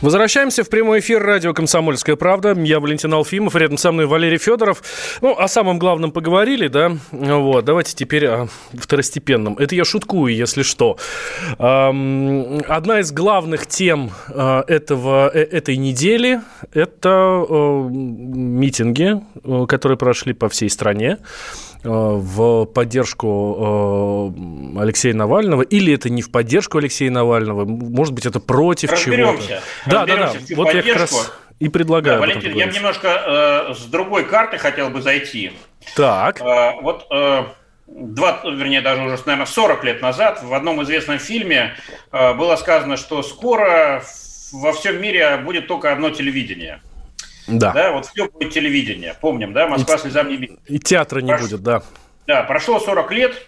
Возвращаемся в прямой эфир радио «Комсомольская правда». Я Валентин Алфимов, рядом со мной Валерий Федоров. Ну, о самом главном поговорили, да? Вот, давайте теперь о второстепенном. Это я шуткую, если что. Одна из главных тем э, этого, э, этой недели – это э, митинги, которые прошли по всей стране. Э, в поддержку э, Алексея Навального, или это не в поддержку Алексея Навального, может быть, это против чего-то. Да, да, да. Вот я как раз и предлагаю. Да, Валентин, я немножко э, с другой карты хотел бы зайти. Так. Э, вот э, 20, вернее, даже уже, наверное, 40 лет назад в одном известном фильме э, было сказано, что скоро во всем мире будет только одно телевидение – да. да, вот все будет телевидение. Помним, да, Москва слезам не видит. И театра не Прош... будет, да. Да, прошло 40 лет.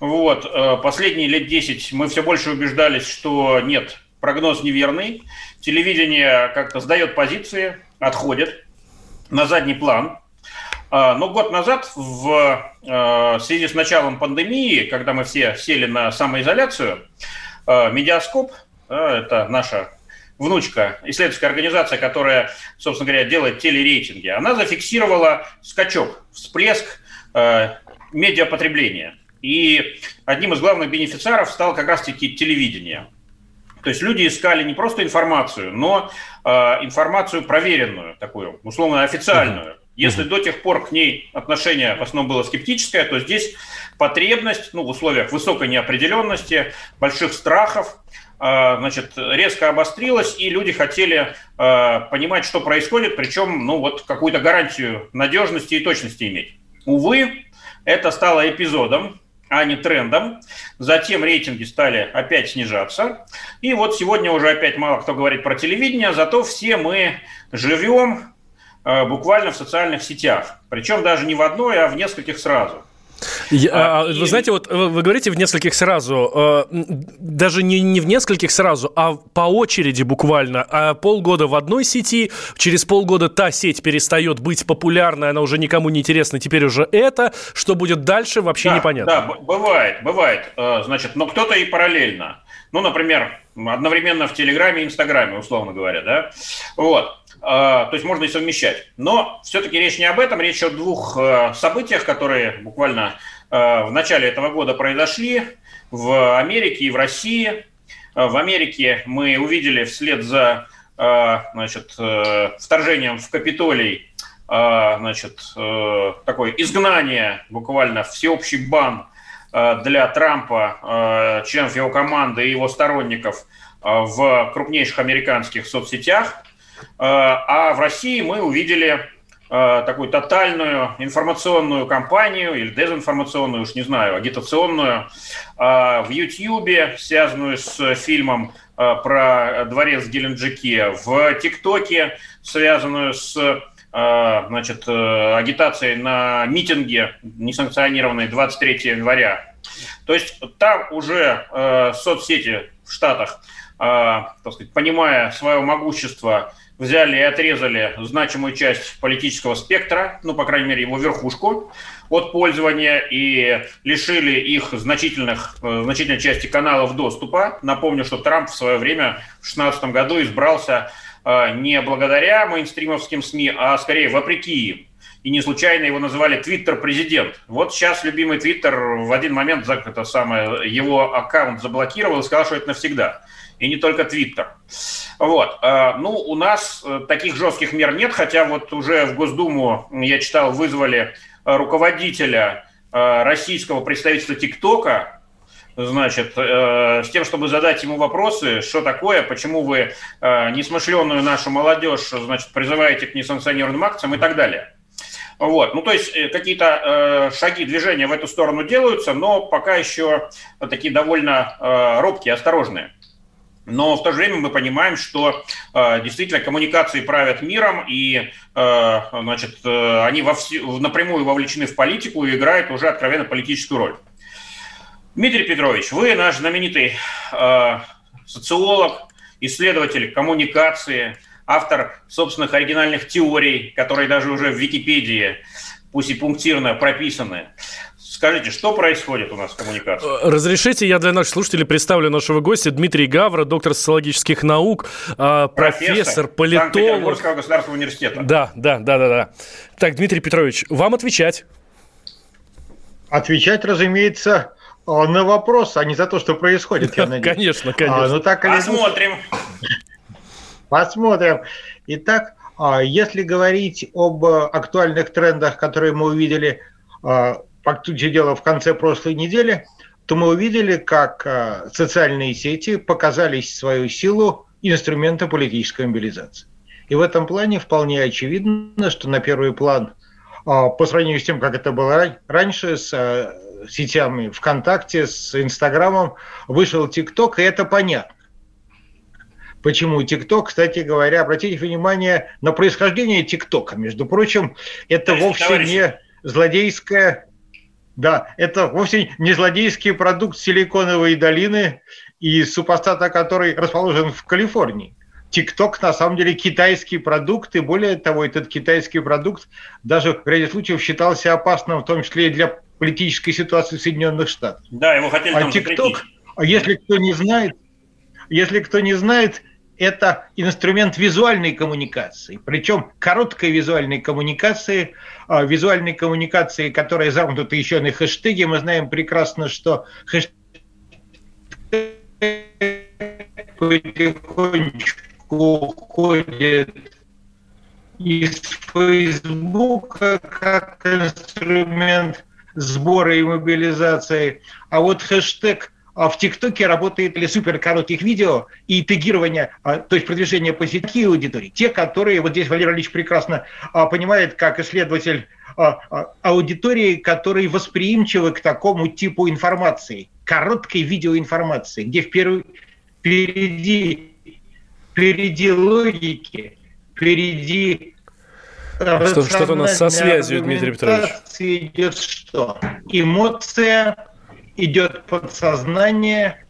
Вот, э, последние лет 10 мы все больше убеждались, что нет, прогноз неверный. Телевидение как-то сдает позиции, отходит на задний план. А, но год назад, в э, связи с началом пандемии, когда мы все сели на самоизоляцию, э, Медиаскоп, это наша внучка, исследовательская организация, которая, собственно говоря, делает телерейтинги, она зафиксировала скачок, всплеск э, медиапотребления. И одним из главных бенефициаров стало как раз-таки телевидение. То есть люди искали не просто информацию, но э, информацию проверенную, такую, условно официальную. Если до тех пор к ней отношение в основном было скептическое, то здесь потребность, ну, в условиях высокой неопределенности, больших страхов, значит, резко обострилась, и люди хотели а, понимать, что происходит, причем, ну, вот какую-то гарантию надежности и точности иметь. Увы, это стало эпизодом, а не трендом. Затем рейтинги стали опять снижаться. И вот сегодня уже опять мало кто говорит про телевидение, зато все мы живем а, буквально в социальных сетях. Причем даже не в одной, а в нескольких сразу. Я, а, а, и... Вы знаете, вот вы говорите в нескольких сразу, э, даже не, не в нескольких сразу, а по очереди буквально. А полгода в одной сети, через полгода та сеть перестает быть популярной, она уже никому не интересна, теперь уже это. Что будет дальше, вообще да, непонятно. Да, бывает, бывает. Э, значит, но кто-то и параллельно. Ну, например, одновременно в Телеграме и Инстаграме, условно говоря, да. Вот. А, то есть можно и совмещать. Но все-таки речь не об этом, речь о двух э, событиях, которые буквально э, в начале этого года произошли в Америке и в России. Э, в Америке мы увидели вслед за значит, вторжением в Капитолий значит, такое изгнание, буквально всеобщий бан для Трампа, членов его команды и его сторонников в крупнейших американских соцсетях. Э, а в России мы увидели э, такую тотальную информационную кампанию или дезинформационную, уж не знаю, агитационную э, в Ютьюбе, связанную с фильмом про дворец в Геленджике, в ТикТоке, связанную с значит, агитацией на митинге, несанкционированной 23 января. То есть там уже соцсети в Штатах, так сказать, понимая свое могущество, взяли и отрезали значимую часть политического спектра, ну, по крайней мере, его верхушку от пользования и лишили их значительных, э, значительной части каналов доступа. Напомню, что Трамп в свое время в 2016 году избрался э, не благодаря мейнстримовским СМИ, а скорее вопреки им. И не случайно его называли Твиттер-президент. Вот сейчас любимый Твиттер в один момент это самое, его аккаунт заблокировал и сказал, что это навсегда и не только Твиттер. Вот. А, ну, у нас э, таких жестких мер нет, хотя вот уже в Госдуму, я читал, вызвали э, руководителя э, российского представительства ТикТока, значит, с тем, чтобы задать ему вопросы, что такое, почему вы несмышленную нашу молодежь, значит, призываете к несанкционированным акциям и так далее. Вот. Ну, то есть какие-то э, шаги, движения в эту сторону делаются, но пока еще такие довольно э, робкие, осторожные. Но в то же время мы понимаем, что э, действительно коммуникации правят миром, и э, значит, э, они во вс... напрямую вовлечены в политику и играют уже откровенно политическую роль. Дмитрий Петрович, вы наш знаменитый э, социолог, исследователь коммуникации, автор собственных оригинальных теорий, которые даже уже в Википедии, пусть и пунктирно, прописаны. Скажите, что происходит у нас в коммуникации? Э, разрешите, я для наших слушателей представлю нашего гостя Дмитрий Гавра, доктор социологических наук, а, профессор, профессор политолог. Санкт-Петербургского государственного университета. Да, да, да, да, да. Так, Дмитрий Петрович, вам отвечать. Отвечать, разумеется, на вопрос, а не за то, что происходит, я надеюсь. Конечно, конечно. А, ну, так, Посмотрим. Посмотрим. Итак, а, если говорить об актуальных трендах, которые мы увидели а, по сути дела, в конце прошлой недели, то мы увидели, как э, социальные сети показали свою силу инструмента политической мобилизации. И в этом плане вполне очевидно, что на первый план, э, по сравнению с тем, как это было раньше, с э, сетями ВКонтакте, с Инстаграмом, вышел ТикТок, и это понятно. Почему ТикТок, кстати говоря, обратите внимание на происхождение ТикТока. Между прочим, это вовсе не злодейская да, это вовсе не злодейский продукт Силиконовой долины и супостата, который расположен в Калифорнии. ТикТок на самом деле китайский продукт, и более того, этот китайский продукт даже в ряде случаев считался опасным, в том числе и для политической ситуации в Соединенных Штатах. Да, его хотели а ТикТок, а если кто не знает, если кто не знает, это инструмент визуальной коммуникации, причем короткой визуальной коммуникации, а, визуальной коммуникации, которая замкнута еще на хэштеге. Мы знаем прекрасно, что хэштег потихонечку уходит из Фейсбука как инструмент сбора и мобилизации, а вот хэштег – в ТикТоке работает для супер коротких видео и тегирование, а, то есть продвижение по сети аудитории. Те, которые, вот здесь Валерий Ильич прекрасно а, понимает, как исследователь аудитории, которые восприимчивы к такому типу информации, короткой видеоинформации, где впервые, впереди, впереди логики, впереди что, что-то у нас со связью, Дмитрий Петрович. идет что? Эмоция, идет подсознание.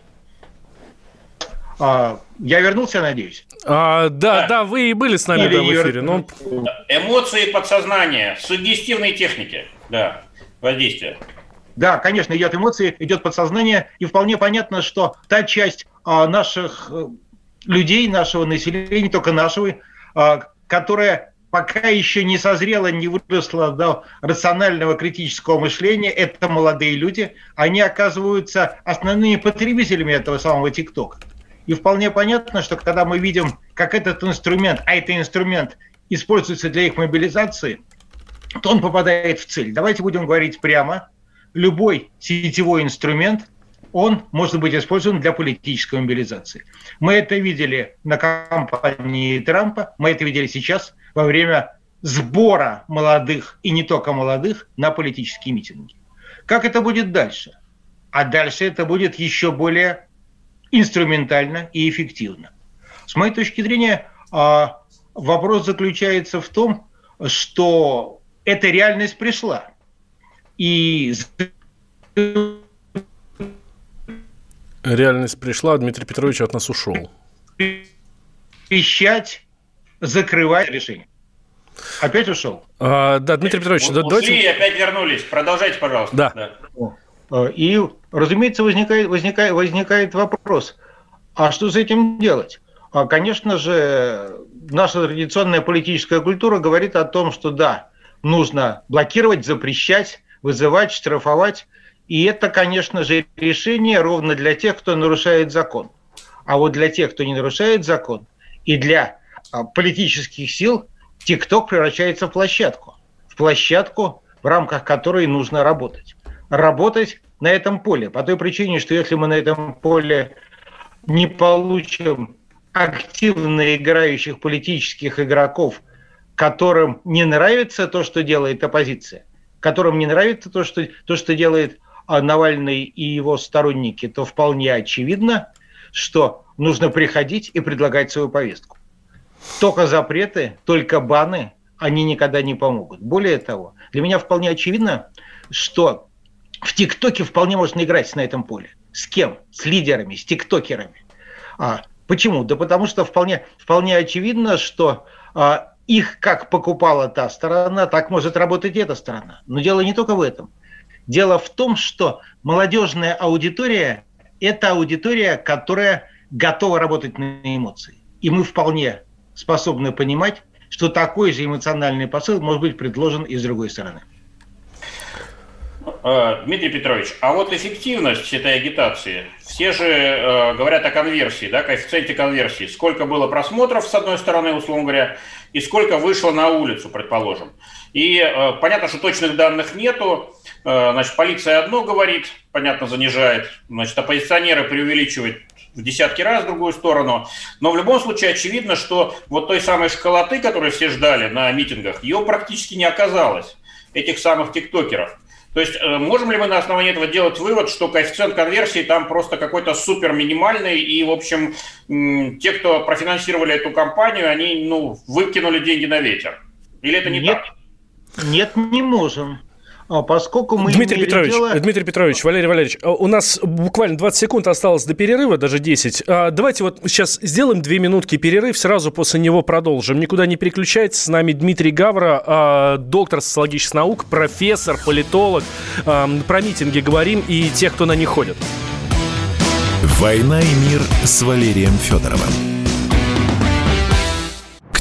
А, я вернулся, надеюсь. А, да, да, да, вы и были с нами да, в эфире. Но... Эмоции подсознания, суггестивные техники, да, воздействие. Да, конечно, идет эмоции, идет подсознание, и вполне понятно, что та часть а, наших э, людей, нашего населения, не только нашего, а, которая пока еще не созрела, не выросла до рационального критического мышления, это молодые люди, они оказываются основными потребителями этого самого ТикТока. И вполне понятно, что когда мы видим, как этот инструмент, а это инструмент используется для их мобилизации, то он попадает в цель. Давайте будем говорить прямо. Любой сетевой инструмент, он может быть использован для политической мобилизации. Мы это видели на кампании Трампа, мы это видели сейчас – во время сбора молодых, и не только молодых, на политические митинги. Как это будет дальше? А дальше это будет еще более инструментально и эффективно. С моей точки зрения, а, вопрос заключается в том, что эта реальность пришла. И реальность пришла, Дмитрий Петрович от нас ушел. Вещать закрывать решение. Опять ушел? А, да, Дмитрий Петрович, да, ушли и опять вернулись. Продолжайте, пожалуйста. Да. да. И, разумеется, возникает, возникает, возникает вопрос, а что с этим делать? А, конечно же, наша традиционная политическая культура говорит о том, что да, нужно блокировать, запрещать, вызывать, штрафовать. И это, конечно же, решение ровно для тех, кто нарушает закон. А вот для тех, кто не нарушает закон, и для а, политических сил ТикТок превращается в площадку. В площадку, в рамках которой нужно работать. Работать на этом поле. По той причине, что если мы на этом поле не получим активно играющих политических игроков, которым не нравится то, что делает оппозиция, которым не нравится то, что, то, что делает Навальный и его сторонники, то вполне очевидно, что нужно приходить и предлагать свою повестку. Только запреты, только баны, они никогда не помогут. Более того, для меня вполне очевидно, что в ТикТоке вполне можно играть на этом поле. С кем? С лидерами, с тиктокерами. А, почему? Да потому что вполне, вполне очевидно, что а, их как покупала та сторона, так может работать эта сторона. Но дело не только в этом. Дело в том, что молодежная аудитория – это аудитория, которая готова работать на эмоции. И мы вполне способны понимать, что такой же эмоциональный посыл может быть предложен и с другой стороны. Э, Дмитрий Петрович, а вот эффективность этой агитации, все же э, говорят о конверсии, да, коэффициенте конверсии. Сколько было просмотров, с одной стороны, условно говоря, и сколько вышло на улицу, предположим. И э, понятно, что точных данных нету. Э, значит, полиция одно говорит, понятно, занижает. Значит, оппозиционеры преувеличивают в десятки раз в другую сторону. Но в любом случае очевидно, что вот той самой школоты, которую все ждали на митингах, ее практически не оказалось, этих самых тиктокеров. То есть э, можем ли мы на основании этого делать вывод, что коэффициент конверсии там просто какой-то супер минимальный, и, в общем, те, кто профинансировали эту кампанию, они ну, выкинули деньги на ветер? Или это не нет, так? Нет, не можем. А поскольку мы Дмитрий Петрович, дело... Дмитрий Петрович, Валерий Валерьевич, а у нас буквально 20 секунд осталось до перерыва, даже 10. А, давайте вот сейчас сделаем две минутки перерыв, сразу после него продолжим. Никуда не переключайтесь. С нами Дмитрий Гавра, доктор социологических наук, профессор, политолог. Про митинги говорим и тех, кто на них ходит. «Война и мир» с Валерием Федоровым.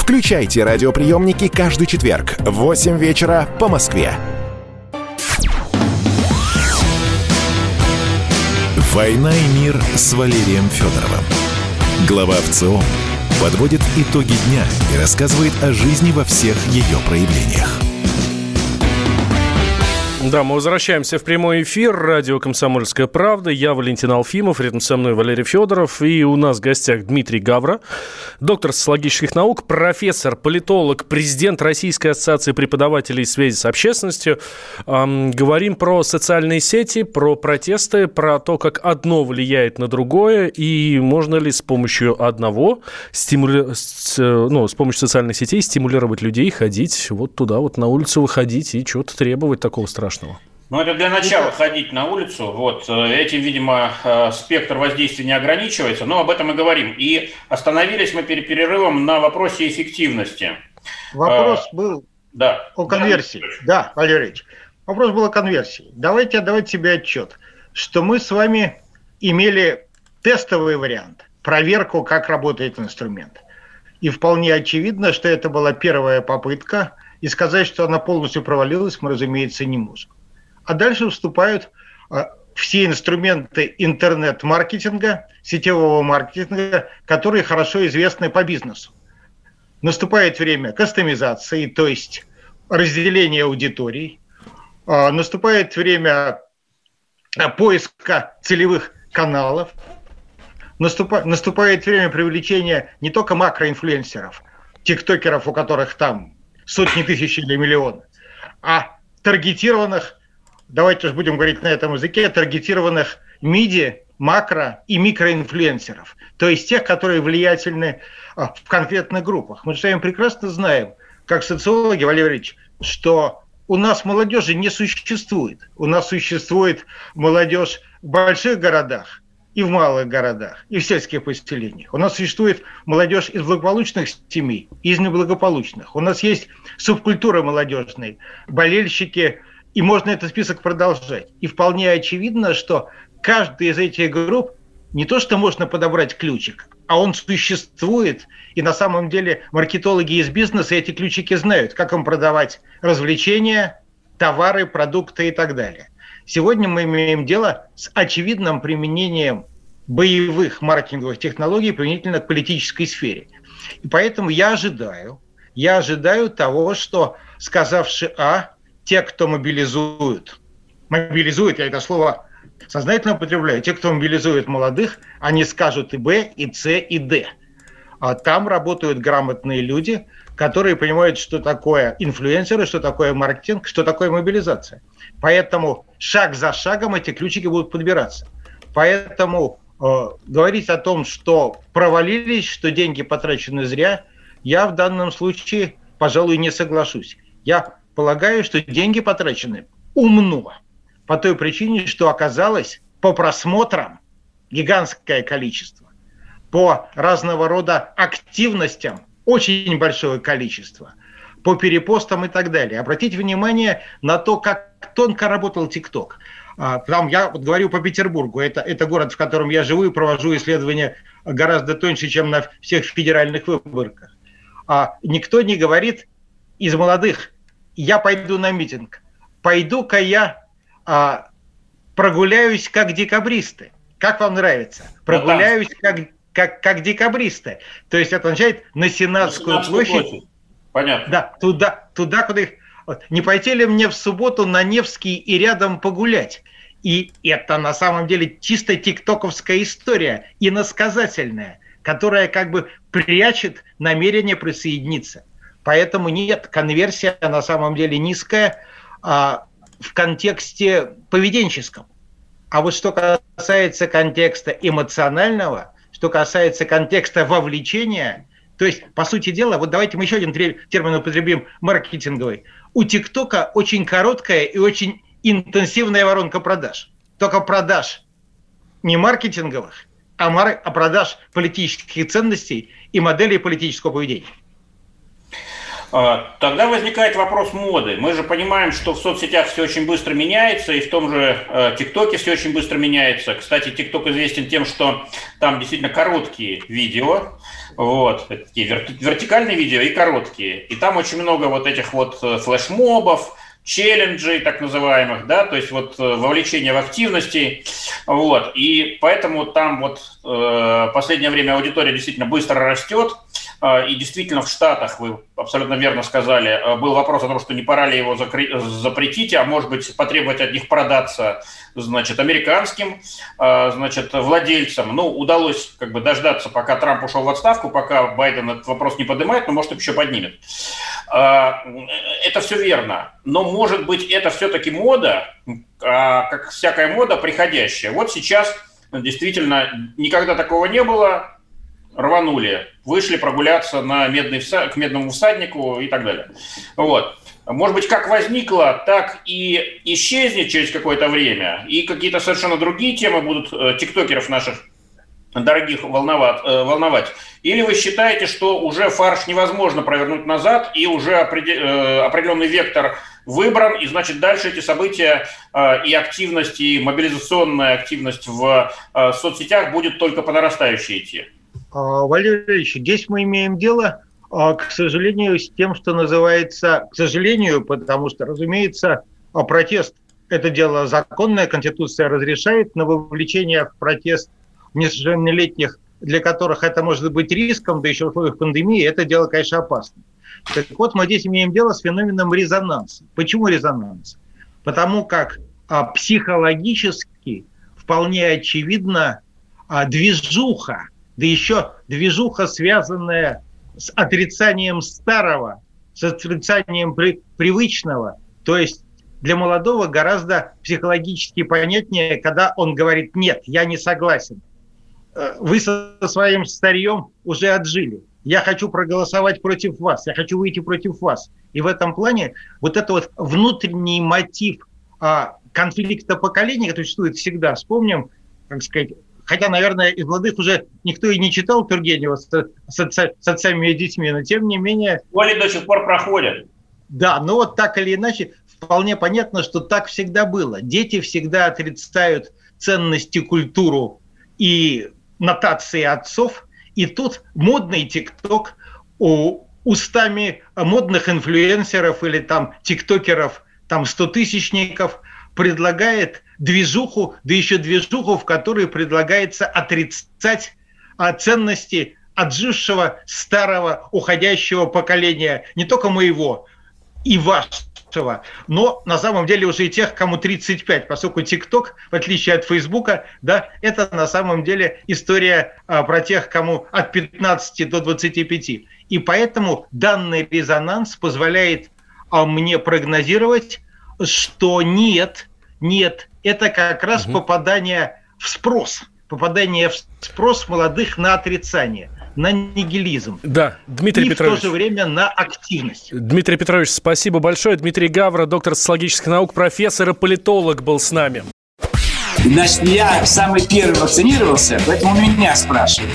Включайте радиоприемники каждый четверг в 8 вечера по Москве. «Война и мир» с Валерием Федоровым. Глава ВЦО подводит итоги дня и рассказывает о жизни во всех ее проявлениях. Да, мы возвращаемся в прямой эфир. Радио «Комсомольская правда». Я Валентин Алфимов, рядом со мной Валерий Федоров. И у нас в гостях Дмитрий Гавра, доктор социологических наук, профессор, политолог, президент Российской ассоциации преподавателей связи с общественностью. Эм, говорим про социальные сети, про протесты, про то, как одно влияет на другое, и можно ли с помощью одного, стимули... с, ну, с помощью социальных сетей стимулировать людей ходить вот туда, вот на улицу выходить и чего-то требовать такого страшного страшного? Ну, это для начала ходить на улицу. Вот. Э, этим, видимо, э, спектр воздействия не ограничивается, но об этом мы говорим. И остановились мы перед перерывом на вопросе эффективности. Вопрос а, был да. о конверсии. Да, да Валерий Вопрос был о конверсии. Давайте отдавать себе отчет, что мы с вами имели тестовый вариант, проверку, как работает инструмент. И вполне очевидно, что это была первая попытка – и сказать, что она полностью провалилась, мы, разумеется, не можем. А дальше вступают а, все инструменты интернет-маркетинга, сетевого маркетинга, которые хорошо известны по бизнесу. Наступает время кастомизации, то есть разделения аудиторий. А, наступает время а, поиска целевых каналов. Наступает время привлечения не только макроинфлюенсеров, тиктокеров, у которых там сотни тысяч или миллионы, а таргетированных, давайте уж будем говорить на этом языке, таргетированных миди, макро и микроинфлюенсеров, то есть тех, которые влиятельны а, в конкретных группах. Мы с вами прекрасно знаем, как социологи, Валерий Валерьевич, что у нас молодежи не существует. У нас существует молодежь в больших городах и в малых городах, и в сельских поселениях. У нас существует молодежь из благополучных семей из неблагополучных. У нас есть субкультура молодежной, болельщики, и можно этот список продолжать. И вполне очевидно, что каждый из этих групп не то, что можно подобрать ключик, а он существует, и на самом деле маркетологи из бизнеса эти ключики знают, как им продавать развлечения, товары, продукты и так далее. Сегодня мы имеем дело с очевидным применением боевых маркетинговых технологий применительно к политической сфере. И поэтому я ожидаю, я ожидаю того, что сказавши А, те, кто мобилизуют, мобилизуют, я это слово сознательно употребляю, те, кто мобилизует молодых, они скажут и Б, и С, и Д. А там работают грамотные люди, которые понимают, что такое инфлюенсеры, что такое маркетинг, что такое мобилизация. Поэтому шаг за шагом эти ключики будут подбираться. Поэтому э, говорить о том, что провалились, что деньги потрачены зря, я в данном случае, пожалуй, не соглашусь. Я полагаю, что деньги потрачены умно по той причине, что оказалось по просмотрам гигантское количество, по разного рода активностям очень большое количество, по перепостам и так далее. Обратите внимание на то, как тонко работал ТикТок. А, там я вот говорю по Петербургу, это, это город, в котором я живу и провожу исследования гораздо тоньше, чем на всех федеральных выборках. А никто не говорит из молодых, я пойду на митинг. Пойду-ка я а, прогуляюсь как декабристы. Как вам нравится? Прогуляюсь как, как, как декабристы. То есть это означает на Сенатскую, на площадь. площадь. Понятно. Да, туда, туда, куда их... Вот. Не пойти ли мне в субботу на Невский и рядом погулять? И это на самом деле чисто тиктоковская история, иносказательная, которая как бы прячет намерение присоединиться. Поэтому нет, конверсия на самом деле низкая. А в контексте поведенческом. А вот что касается контекста эмоционального, что касается контекста вовлечения, то есть, по сути дела, вот давайте мы еще один термин употребим, маркетинговый. У ТикТока очень короткая и очень интенсивная воронка продаж. Только продаж не маркетинговых, а, а продаж политических ценностей и моделей политического поведения. А, тогда возникает вопрос моды. Мы же понимаем, что в соцсетях все очень быстро меняется, и в том же э, ТикТоке все очень быстро меняется. Кстати, ТикТок известен тем, что там действительно короткие видео, вот, такие вертикальные видео и короткие. И там очень много вот этих вот э, флешмобов, челленджей так называемых, да, то есть вот э, вовлечение в активности, вот, и поэтому там вот э, последнее время аудитория действительно быстро растет, и действительно в Штатах, вы абсолютно верно сказали, э, был вопрос о том, что не пора ли его запретить, а может быть потребовать от них продаться, значит, американским, э, значит, владельцам. Ну, удалось как бы дождаться, пока Трамп ушел в отставку, пока Байден этот вопрос не поднимает, но может еще поднимет. А, это все верно. Но, может быть, это все-таки мода, а, как всякая мода, приходящая. Вот сейчас действительно никогда такого не было, рванули, вышли прогуляться на медный всад... к медному всаднику и так далее. Вот. Может быть, как возникло, так и исчезнет через какое-то время, и какие-то совершенно другие темы будут э, тиктокеров наших дорогих волновать, э, волновать. Или вы считаете, что уже фарш невозможно провернуть назад, и уже э, определенный вектор выбран, и значит дальше эти события э, и активность, и мобилизационная активность в соцсетях будет только по нарастающей идти? А, Валерий Ильич, здесь мы имеем дело, а, к сожалению, с тем, что называется, к сожалению, потому что, разумеется, а, протест – это дело законное, Конституция разрешает, но вовлечение в протест несовершеннолетних, для которых это может быть риском, да еще в условиях пандемии, это дело, конечно, опасно. Так вот, мы здесь имеем дело с феноменом резонанса. Почему резонанс? Потому как а, психологически вполне очевидно а, движуха, да еще движуха, связанная с отрицанием старого, с отрицанием при, привычного, то есть для молодого гораздо психологически понятнее, когда он говорит «нет, я не согласен». Э, вы со своим старьем уже отжили. Я хочу проголосовать против вас, я хочу выйти против вас. И в этом плане вот это вот внутренний мотив а, конфликта поколений, который существует всегда, вспомним, как сказать, хотя, наверное, из молодых уже никто и не читал Тургенева с, с, с отцами и детьми, но тем не менее... Школе до сих пор проходят. Да, но вот так или иначе, вполне понятно, что так всегда было. Дети всегда отрицают ценности, культуру и нотации отцов. И тут модный ТикТок у устами модных инфлюенсеров или там тиктокеров, там стотысячников предлагает движуху, да еще движуху, в которой предлагается отрицать ценности отжившего старого уходящего поколения, не только моего, и вашего, но на самом деле уже и тех, кому 35, поскольку ТикТок, в отличие от Фейсбука, да, это на самом деле история а, про тех, кому от 15 до 25. И поэтому данный резонанс позволяет а, мне прогнозировать, что нет, нет, это как раз угу. попадание в спрос, попадание в спрос молодых на отрицание – на нигилизм. Да, Дмитрий и Петрович. в то же время на активность. Дмитрий Петрович, спасибо большое. Дмитрий Гавра, доктор социологических наук, профессор и политолог был с нами. Значит, я самый первый вакцинировался, поэтому меня спрашивают.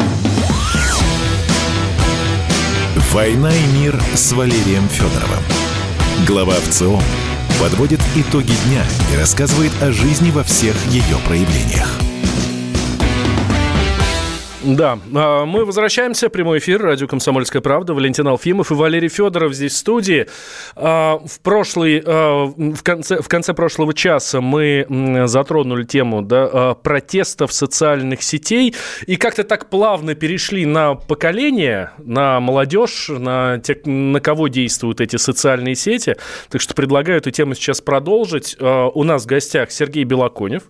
«Война и мир» с Валерием Федоровым. Глава ВЦИОМ подводит итоги дня и рассказывает о жизни во всех ее проявлениях. Да, а, мы возвращаемся. Прямой эфир. Радио «Комсомольская правда». Валентин Алфимов и Валерий Федоров здесь в студии. А, в, прошлый, а, в, конце, в конце прошлого часа мы затронули тему да, протестов социальных сетей и как-то так плавно перешли на поколение, на молодежь, на, те, на кого действуют эти социальные сети. Так что предлагаю эту тему сейчас продолжить. У нас в гостях Сергей Белоконев,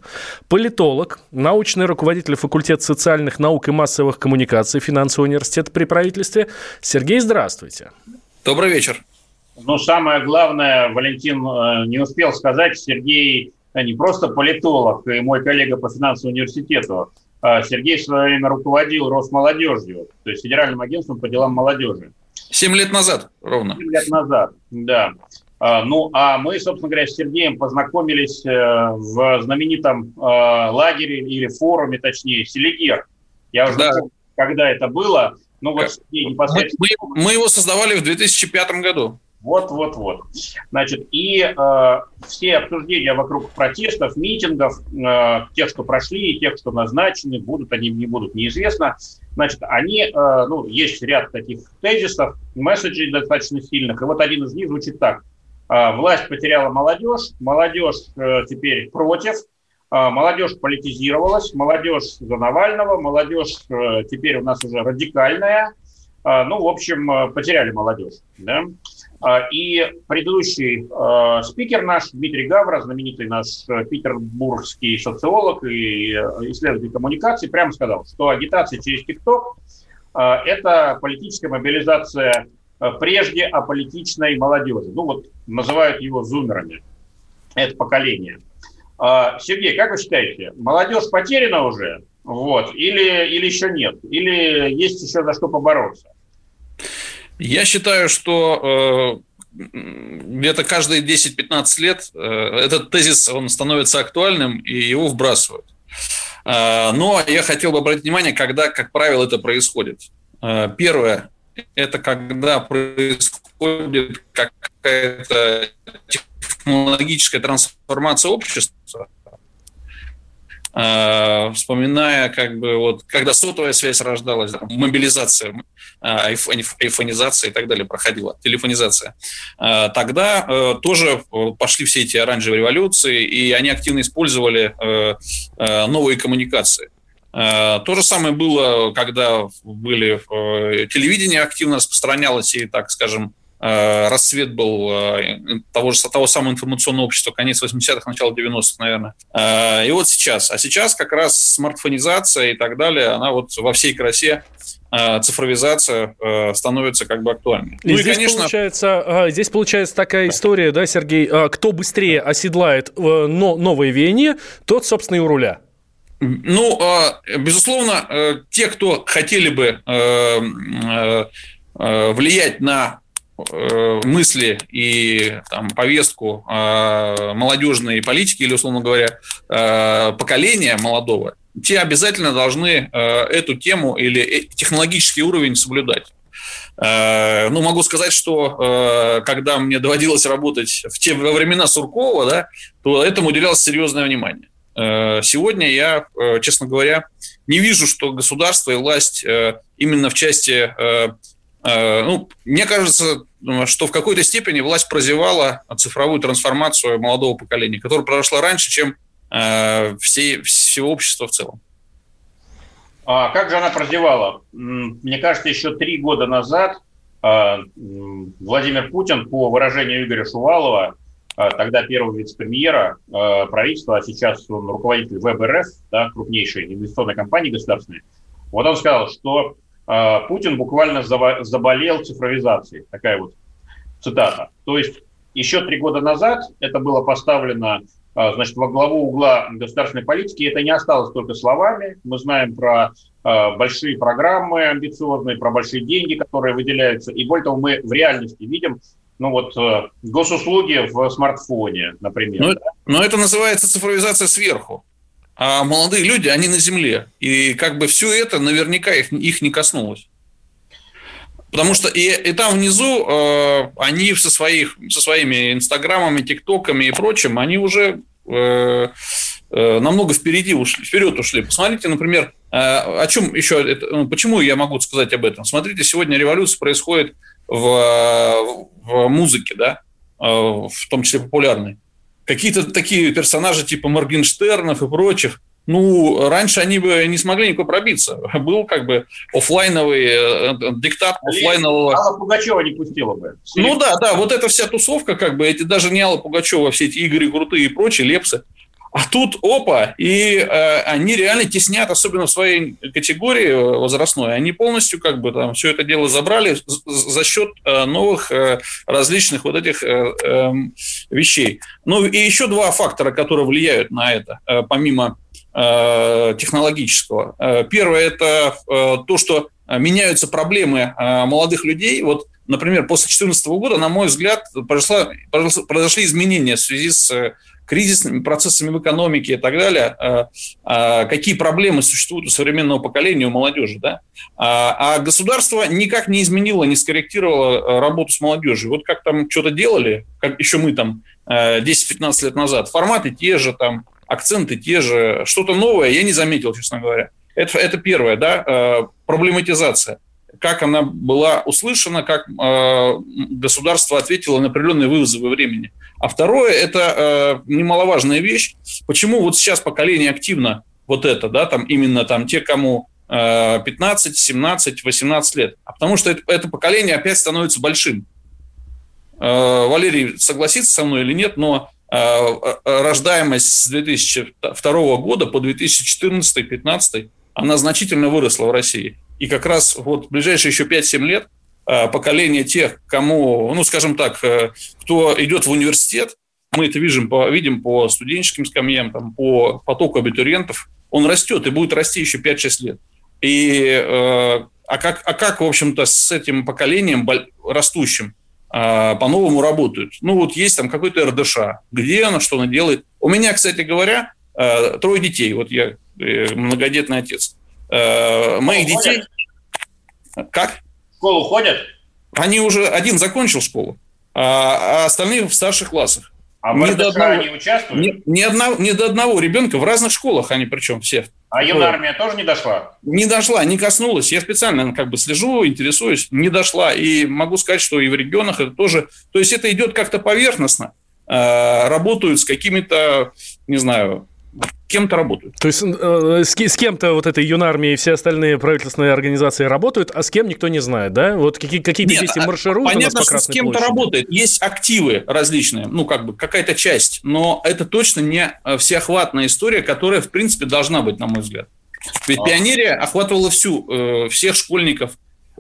политолог, научный руководитель факультета социальных наук и массовых коммуникаций финансового университета при правительстве. Сергей, здравствуйте. Добрый вечер. Ну, самое главное, Валентин э, не успел сказать, Сергей э, не просто политолог и мой коллега по финансовому университету, а Сергей в свое время руководил Росмолодежью, то есть Федеральным агентством по делам молодежи. Семь лет назад ровно. Семь лет назад, да. А, ну, а мы, собственно говоря, с Сергеем познакомились э, в знаменитом лагере или форуме, точнее, Селигер, я уже да. помню, когда это было. Ну, вот непосредственно... мы, мы его создавали в 2005 году. Вот, вот, вот. Значит, и э, все обсуждения вокруг протестов, митингов, э, тех, что прошли, и тех, что назначены, будут они, не будут, неизвестно. Значит, они, э, ну, есть ряд таких тезисов, месседжей достаточно сильных. И вот один из них звучит так. Э, власть потеряла молодежь, молодежь э, теперь против, молодежь политизировалась, молодежь за Навального, молодежь э, теперь у нас уже радикальная. А, ну, в общем, э, потеряли молодежь. Да? А, и предыдущий э, спикер наш, Дмитрий Гавра, знаменитый наш петербургский социолог и исследователь коммуникации, прямо сказал, что агитация через ТикТок – это политическая мобилизация прежде аполитичной молодежи. Ну вот называют его зумерами, это поколение – а, Сергей, как вы считаете, молодежь потеряна уже? Вот, или, или еще нет? Или есть еще за что побороться? Я считаю, что э, где-то каждые 10-15 лет э, этот тезис он становится актуальным, и его вбрасывают. Э, но я хотел бы обратить внимание, когда, как правило, это происходит. Первое – это когда происходит какая-то технологическая трансформация общества, э, вспоминая, как бы, вот, когда сотовая связь рождалась, мобилизация, э, айфонизация и так далее проходила, телефонизация, э, тогда э, тоже пошли все эти оранжевые революции, и они активно использовали э, э, новые коммуникации. Э, то же самое было, когда были э, телевидение активно распространялось, и, так скажем, э, расцвет был того, же, того самого информационного общества, конец 80-х, начало 90-х, наверное. И вот сейчас. А сейчас как раз смартфонизация и так далее, она вот во всей красе цифровизация становится как бы актуальной. И ну здесь, и, конечно... получается, здесь получается такая история, да, Сергей, кто быстрее оседлает новое веяние, тот, собственно, и у руля. Ну, а, безусловно, э, те, кто хотели бы э, э, влиять на мысли и там, повестку молодежной политики или, условно говоря, поколения молодого, те обязательно должны эту тему или технологический уровень соблюдать. Ну, могу сказать, что когда мне доводилось работать в те во времена Суркова, да, то этому уделялось серьезное внимание. Э, сегодня я, э, честно говоря, не вижу, что государство и власть э, именно в части... Ну, мне кажется, что в какой-то степени власть прозевала цифровую трансформацию молодого поколения, которая произошла раньше, чем все, всего общества в целом. А как же она прозевала? Мне кажется, еще три года назад Владимир Путин, по выражению Игоря Шувалова, тогда первого вице-премьера правительства, а сейчас он руководитель ВБРФ, да, крупнейшей инвестиционной компании государственной, вот он сказал, что Путин буквально заболел цифровизацией. Такая вот цитата. То есть еще три года назад это было поставлено значит, во главу угла государственной политики. Это не осталось только словами. Мы знаем про большие программы амбициозные, про большие деньги, которые выделяются. И более того, мы в реальности видим, ну вот госуслуги в смартфоне, например. Но, но это называется цифровизация сверху. А молодые люди, они на земле. И как бы все это наверняка их, их не коснулось. Потому что и, и там внизу э, они со, своих, со своими инстаграмами, тиктоками и прочим, они уже э, э, намного впереди ушли, вперед ушли. Посмотрите, например, э, о чем еще, это, ну, почему я могу сказать об этом. Смотрите, сегодня революция происходит в, в музыке, да, э, в том числе популярной. Какие-то такие персонажи типа Моргенштернов и прочих, ну, раньше они бы не смогли никуда пробиться. Был как бы офлайновый э, э, диктат офлайнового... Алла Пугачева не пустила бы. Ну да, да, вот эта вся тусовка, как бы, эти даже не Алла Пугачева, все эти игры крутые и прочие, лепсы, а тут опа, и э, они реально теснят, особенно в своей категории э, возрастной, они полностью как бы там все это дело забрали за счет э, новых э, различных вот этих э, э, вещей. Ну и еще два фактора, которые влияют на это, э, помимо э, технологического. Э, первое это э, то, что меняются проблемы э, молодых людей. Вот например, после 2014 года, на мой взгляд, произошло, произошли изменения в связи с кризисными процессами в экономике и так далее, а, а, какие проблемы существуют у современного поколения, у молодежи. Да? А, а государство никак не изменило, не скорректировало работу с молодежью. Вот как там что-то делали, как еще мы там 10-15 лет назад, форматы те же, там, акценты те же, что-то новое я не заметил, честно говоря. Это, это первое, да, проблематизация как она была услышана, как э, государство ответило на определенные вызовы времени. А второе – это э, немаловажная вещь. Почему вот сейчас поколение активно вот это, да, там именно там те, кому э, 15, 17, 18 лет. А потому что это, это поколение опять становится большим. Э, Валерий согласится со мной или нет, но э, э рождаемость с 2002 года по 2014-2015 она значительно выросла в России. И как раз вот в ближайшие еще 5-7 лет поколение тех, кому, ну, скажем так, э, кто идет в университет, мы это видим по, видим по студенческим скамьям, там, по потоку абитуриентов, он растет и будет расти еще 5-6 лет. И, э, а, как, а как, в общем-то, с этим поколением растущим по-новому работают? Ну, вот есть там какой-то РДШ, где она, что она делает. У меня, кстати говоря, трое детей, вот я многодетный отец. Моих детей... Как? В школу ходят? Они уже, один закончил школу, а, а остальные в старших классах. А ни до одного, не участвуют? Ни, ни, одного, ни до одного ребенка в разных школах они причем все. А юнармия тоже не дошла? Не дошла, не коснулась. Я специально как бы слежу, интересуюсь, не дошла. И могу сказать, что и в регионах это тоже... То есть это идет как-то поверхностно. Э, работают с какими-то, не знаю, кем-то работают. То есть э, с, с кем-то вот этой юнармии и все остальные правительственные организации работают, а с кем никто не знает, да? Вот какие, какие-то Нет, есть маршруты понятно, у нас по что с кем-то площади. работает. Есть активы различные, ну, как бы какая-то часть, но это точно не э, всеохватная история, которая, в принципе, должна быть, на мой взгляд. Ведь а. пионерия охватывала всю, э, всех школьников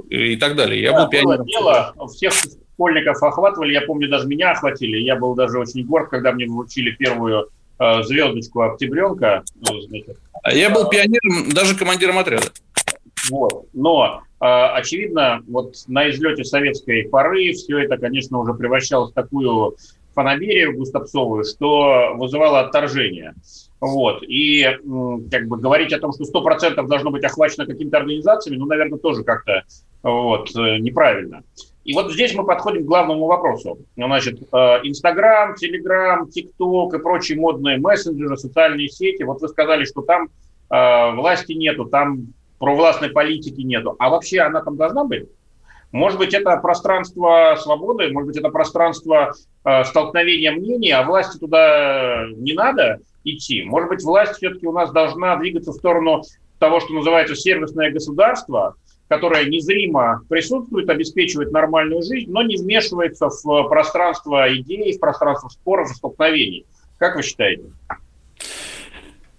и так далее. Я да, был пионером. Дело, всех школьников охватывали, я помню, даже меня охватили. Я был даже очень горд, когда мне вручили первую звездочку октябренка. Ну, значит, а я был пионером, даже командиром отряда. Вот. Но, э, очевидно, вот на излете советской поры все это, конечно, уже превращалось в такую фанаберию густопсовую, что вызывало отторжение. Вот. И как бы говорить о том, что 100% должно быть охвачено какими-то организациями, ну, наверное, тоже как-то вот, э, неправильно. И вот здесь мы подходим к главному вопросу. Значит, э, Инстаграм, Телеграм, ТикТок и прочие модные мессенджеры, социальные сети. Вот вы сказали, что там э, власти нету, там провластной политики нету. А вообще она там должна быть? Может быть, это пространство свободы, может быть, это пространство э, столкновения мнений, а власти туда не надо идти. Может быть, власть все-таки у нас должна двигаться в сторону того, что называется сервисное государство, которая незримо присутствует, обеспечивает нормальную жизнь, но не вмешивается в пространство идей, в пространство споров и столкновений. Как вы считаете?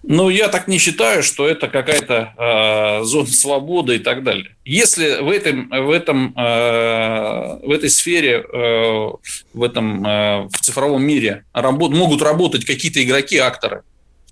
Ну, я так не считаю, что это какая-то э, зона свободы и так далее. Если в, этом, в, этом, э, в этой сфере, э, в этом э, в цифровом мире работ, могут работать какие-то игроки, акторы,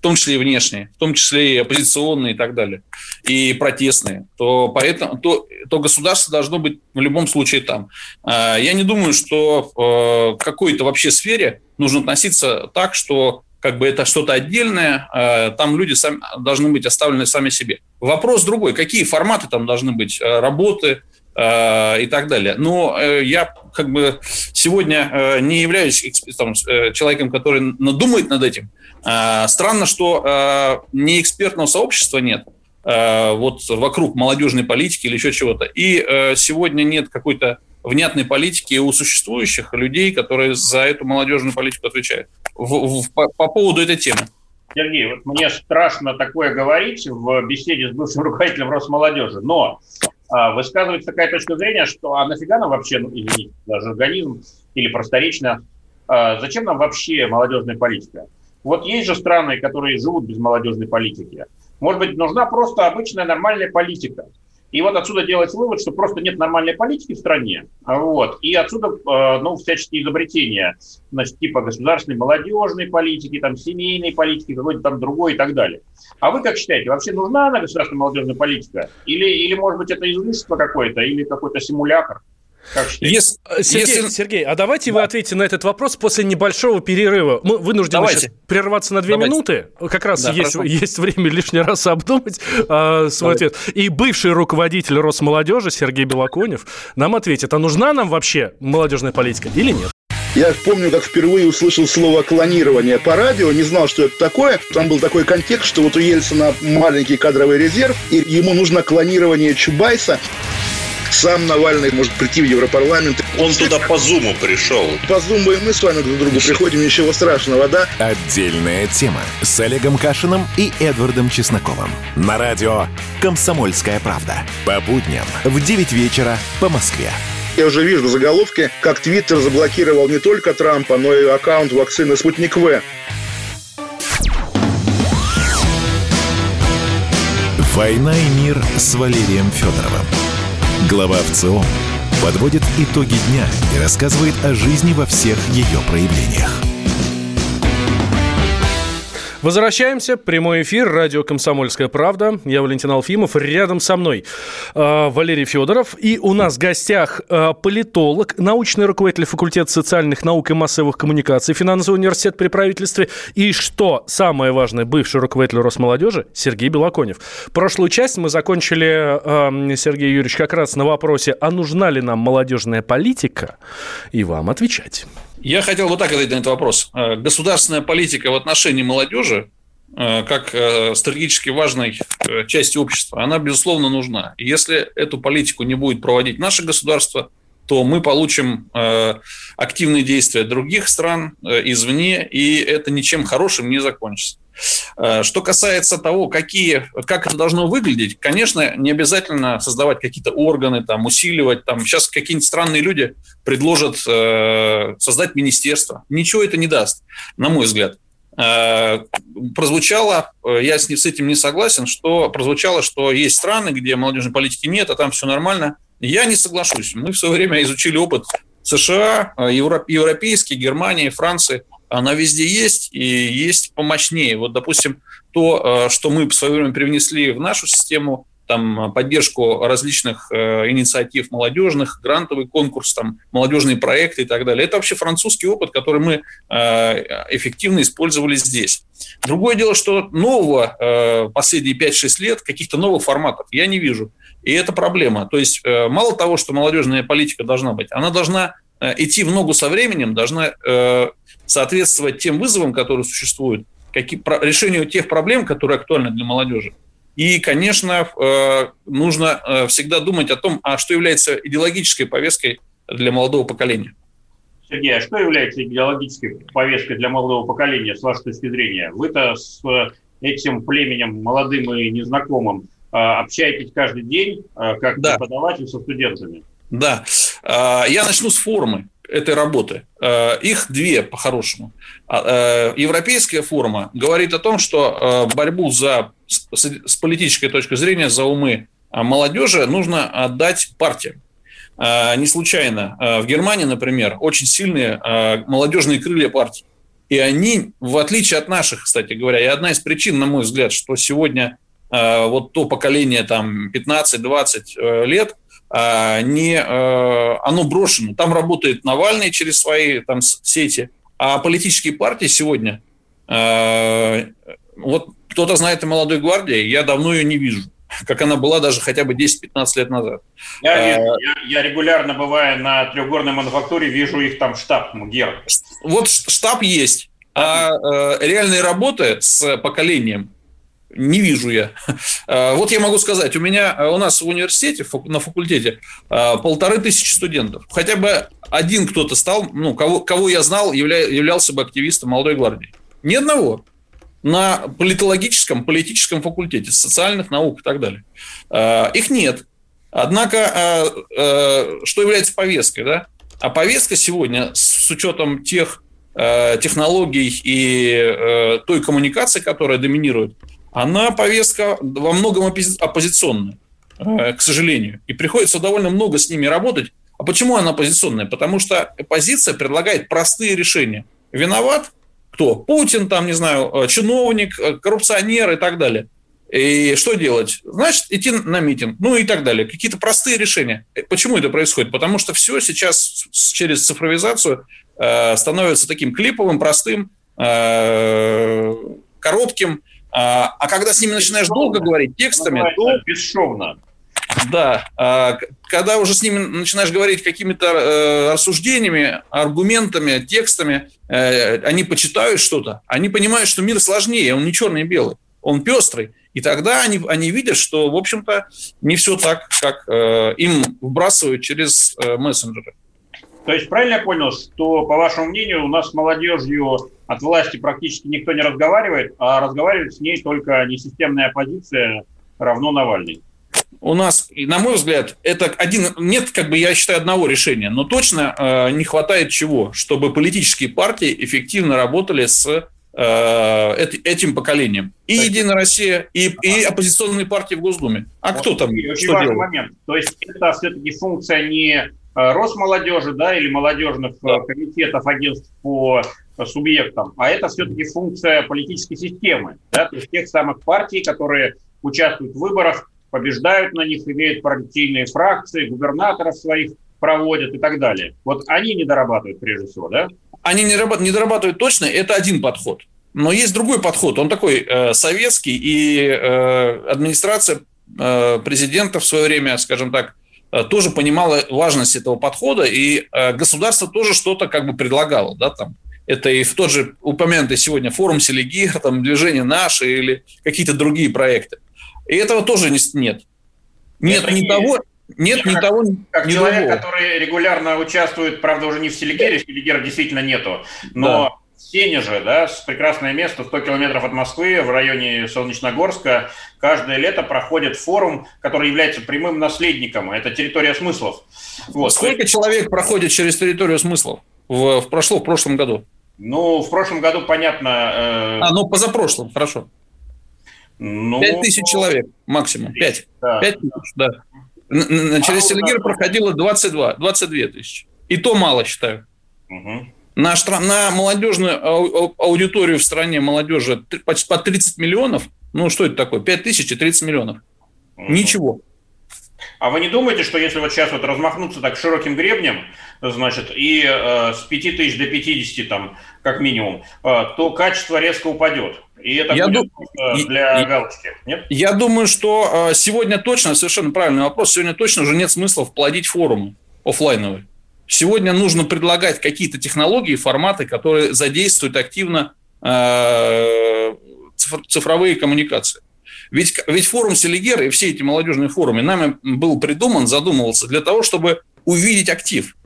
в том числе и внешние, в том числе и оппозиционные и так далее, и протестные, то, поэтому, то, то государство должно быть в любом случае там. А, я не думаю, что в э, какой-то вообще сфере нужно относиться так, что как бы это что-то отдельное, а, там люди сами, должны быть оставлены сами себе. Вопрос другой, какие форматы там должны быть э, работы, и так далее. Но э, я как бы сегодня не являюсь там, человеком, который думает над этим, Э, странно, что э, не экспертного сообщества нет э, вот вокруг молодежной политики или еще чего-то. И сегодня нет какой-то внятной политики у существующих людей, которые за эту молодежную политику отвечают. В, в, по, по поводу этой темы. Сергей, вот мне страшно такое говорить в беседе с бывшим руководителем Росмолодежи, но высказывается такая точка зрения, что а нафига нам вообще, ну, извините, даже организм или просторечно, а, зачем нам вообще молодежная политика? Вот есть же страны, которые живут без молодежной политики. Может быть, нужна просто обычная нормальная политика. И вот отсюда делать вывод, что просто нет нормальной политики в стране. Вот. И отсюда э, ну, всяческие изобретения, значит, типа государственной молодежной политики, там, семейной политики, какой-то там другой и так далее. А вы как считаете, вообще нужна она государственная молодежная политика? Или, или может быть, это излишество какое-то, или какой-то симулятор? Если, Сергей, если... Сергей, а давайте да. вы ответите на этот вопрос после небольшого перерыва. Мы вынуждены давайте. сейчас прерваться на две давайте. минуты. Как раз да, есть, есть время лишний раз обдумать э, свой давайте. ответ. И бывший руководитель Росмолодежи Сергей Белоконев нам ответит, а нужна нам вообще молодежная политика или нет? Я помню, как впервые услышал слово клонирование по радио, не знал, что это такое. Там был такой контекст, что вот у Ельцина маленький кадровый резерв, и ему нужно клонирование Чубайса. Сам Навальный может прийти в Европарламент. Он туда по Зуму пришел. По Зуму и мы с вами друг к другу приходим, ничего страшного, да? Отдельная тема с Олегом Кашиным и Эдвардом Чесноковым. На радио «Комсомольская правда». По будням в 9 вечера по Москве. Я уже вижу заголовки, как Твиттер заблокировал не только Трампа, но и аккаунт вакцины «Спутник В». «Война и мир» с Валерием Федоровым. Глава ВЦО подводит итоги дня и рассказывает о жизни во всех ее проявлениях. Возвращаемся. Прямой эфир. Радио «Комсомольская правда». Я Валентин Алфимов. Рядом со мной э, Валерий Федоров. И у нас в гостях э, политолог, научный руководитель факультета социальных наук и массовых коммуникаций, финансовый университет при правительстве. И что самое важное, бывший руководитель Росмолодежи Сергей Белоконев. Прошлую часть мы закончили, э, Сергей Юрьевич, как раз на вопросе, а нужна ли нам молодежная политика? И вам отвечать. Я хотел вот так ответить на этот вопрос. Э, государственная политика в отношении молодежи э, как э, стратегически важной части общества, она, безусловно, нужна. Если эту политику не будет проводить наше государство, то мы получим активные действия других стран извне, и это ничем хорошим не закончится. Э, что касается того, какие, как это должно выглядеть, конечно, не обязательно создавать какие-то органы, там, усиливать. Там. Сейчас какие-нибудь странные люди предложат э, создать министерство. Ничего это не даст, на мой взгляд. Э, прозвучало, э, я с, с этим не согласен, что прозвучало, что есть страны, где молодежной политики нет, а там все нормально. Я не соглашусь. Мы в свое время изучили опыт США, европейский, Германии, Франции – она везде есть и есть помощнее. Вот, допустим, то, э, что мы в свое время привнесли в нашу систему, там, поддержку различных э, инициатив молодежных, грантовый конкурс, там, молодежные проекты и так далее. Это вообще французский опыт, который мы э, эффективно использовали здесь. Другое дело, что нового э, последние 5-6 лет, каких-то новых форматов я не вижу. И это проблема. То есть э, мало того, что молодежная политика должна быть, она должна Э, идти в ногу со временем, должна э, соответствовать тем вызовам, которые существуют, какие, решению тех проблем, которые актуальны для молодежи. И, конечно, э, нужно всегда думать о том, а что является идеологической повесткой для молодого поколения. Сергей, а что является идеологической повесткой для молодого поколения, с вашей точки зрения? Вы-то с этим племенем молодым и незнакомым общаетесь каждый день, как да. преподаватель со студентами? Да. А, я начну с формы этой работы. А, их две, по-хорошему. А, европейская форма говорит о том, что борьбу за, с политической точки зрения за умы молодежи нужно отдать партиям. Не случайно. В Германии, например, очень сильные молодежные крылья партий. И они, в отличие от наших, кстати говоря, и одна из причин, на мой взгляд, что сегодня вот то поколение там 15-20 э, лет – не, э, оно брошено. Там работает Навальный через свои там, сети, а политические партии сегодня, э, вот кто-то знает о молодой гвардии, я давно ее не вижу как она была даже хотя бы 10-15 лет назад. Я, а, я, я регулярно бывая на трехгорной мануфактуре, вижу их там штаб МГЕР. Вот штаб есть, а э, реальные работы с поколением не вижу я. А, вот я могу сказать, у меня, у нас в университете, на факультете, а, полторы тысячи студентов. Хотя бы один кто-то стал, ну, кого, кого я знал, явля, являлся бы активистом молодой гвардии. Ни одного. На политологическом, политическом факультете, социальных наук и так далее. А, их нет. Однако, что является повесткой, да? А повестка сегодня, с учетом тех технологий и той коммуникации, которая доминирует, она повестка во многом оппозиционная, э, к сожалению. И приходится довольно много с ними работать. А почему она оппозиционная? Потому что оппозиция предлагает простые решения. Виноват кто? Путин, там, не знаю, э, чиновник, э, коррупционер и так далее. И что делать? Значит, идти на митинг, ну и так далее. Какие-то простые решения. Почему это происходит? Потому что все сейчас через цифровизацию становится таким клиповым, простым, коротким, а, а когда с ними начинаешь долго говорить текстами, то... Бесшовно. Да, а, когда уже с ними начинаешь говорить какими-то э, рассуждениями, аргументами, текстами, э, они почитают что-то, они понимают, что мир сложнее, он не черный и белый, он пестрый. И тогда они, они видят, что, в общем-то, не все так, как э, им вбрасывают через мессенджеры. То есть правильно я понял, что, по вашему мнению, у нас с молодежью от власти практически никто не разговаривает, а разговаривает с ней только несистемная оппозиция равно Навальный? У нас, на мой взгляд, это один, нет, как бы я считаю, одного решения, но точно э, не хватает чего, чтобы политические партии эффективно работали с э, этим поколением. И Единая Россия, и, ага. и оппозиционные партии в Госдуме. А вот кто там? Очень что важный делает? момент. То есть это все-таки функция не Э, Росмолодежи, да, или молодежных э, да. комитетов, агентств по субъектам, а это все-таки функция политической системы, да, то есть тех самых партий, которые участвуют в выборах, побеждают на них, имеют партийные фракции, губернаторов своих проводят и так далее. Вот они не дорабатывают прежде всего, да? Они не, не дорабатывают точно, это один подход. Но есть другой подход, он такой э, советский, и э, администрация э, президента в свое время, скажем так, тоже понимало важность этого подхода, и государство тоже что-то как бы предлагало, да, там, это и в тот же упомянутый сегодня форум Селигир, там, движение «Наши» или какие-то другие проекты. И этого тоже нет. Нет это ни того, нет ни того, Как ни человек, другого. который регулярно участвует, правда, уже не в Селигере, Селигера действительно нету, но да. в Сенеже, да, прекрасное место, 100 километров от Москвы, в районе Солнечногорска, каждое лето проходит форум, который является прямым наследником. Это территория смыслов. Вот. Сколько человек проходит через территорию смыслов в, в, прошло, в прошлом году? Ну, в прошлом году, понятно... Э... А, ну, позапрошлом, хорошо. Ну, 5 тысяч человек максимум. 5. Да, 5 тысяч, да. Через а, Селигер да. проходило 22, 22 тысячи. И то мало, считаю. Угу. На, на молодежную аудиторию в стране молодежи по 30 миллионов, ну что это такое, 5 тысяч и 30 миллионов. Угу. Ничего. А вы не думаете, что если вот сейчас вот размахнуться так широким гребнем, значит, и э, с 5 тысяч до 50 там, как минимум, э, то качество резко упадет? И это я будет дум... для я, галочки, нет? Я думаю, что э, сегодня точно, совершенно правильный вопрос, сегодня точно уже нет смысла вплодить форумы офлайновые. Сегодня нужно предлагать какие-то технологии, форматы, которые задействуют активно э, цифровые коммуникации. Ведь, ведь форум Селигер и все эти молодежные форумы нами был придуман, задумывался для того, чтобы увидеть актив,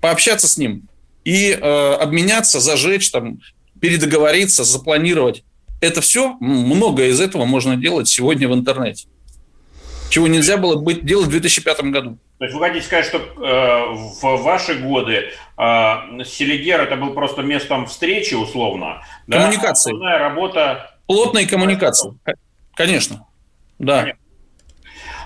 пообщаться с ним и э, обменяться, зажечь, там, передоговориться, запланировать. Это все, многое из этого можно делать сегодня в интернете. Чего нельзя было быть, делать в 2005 году. То есть вы хотите сказать, что э, в ваши годы э, Селигер это был просто местом встречи, условно? Коммуникации. Да? работа... Плотной коммуникации. Конечно. Да. Понятно.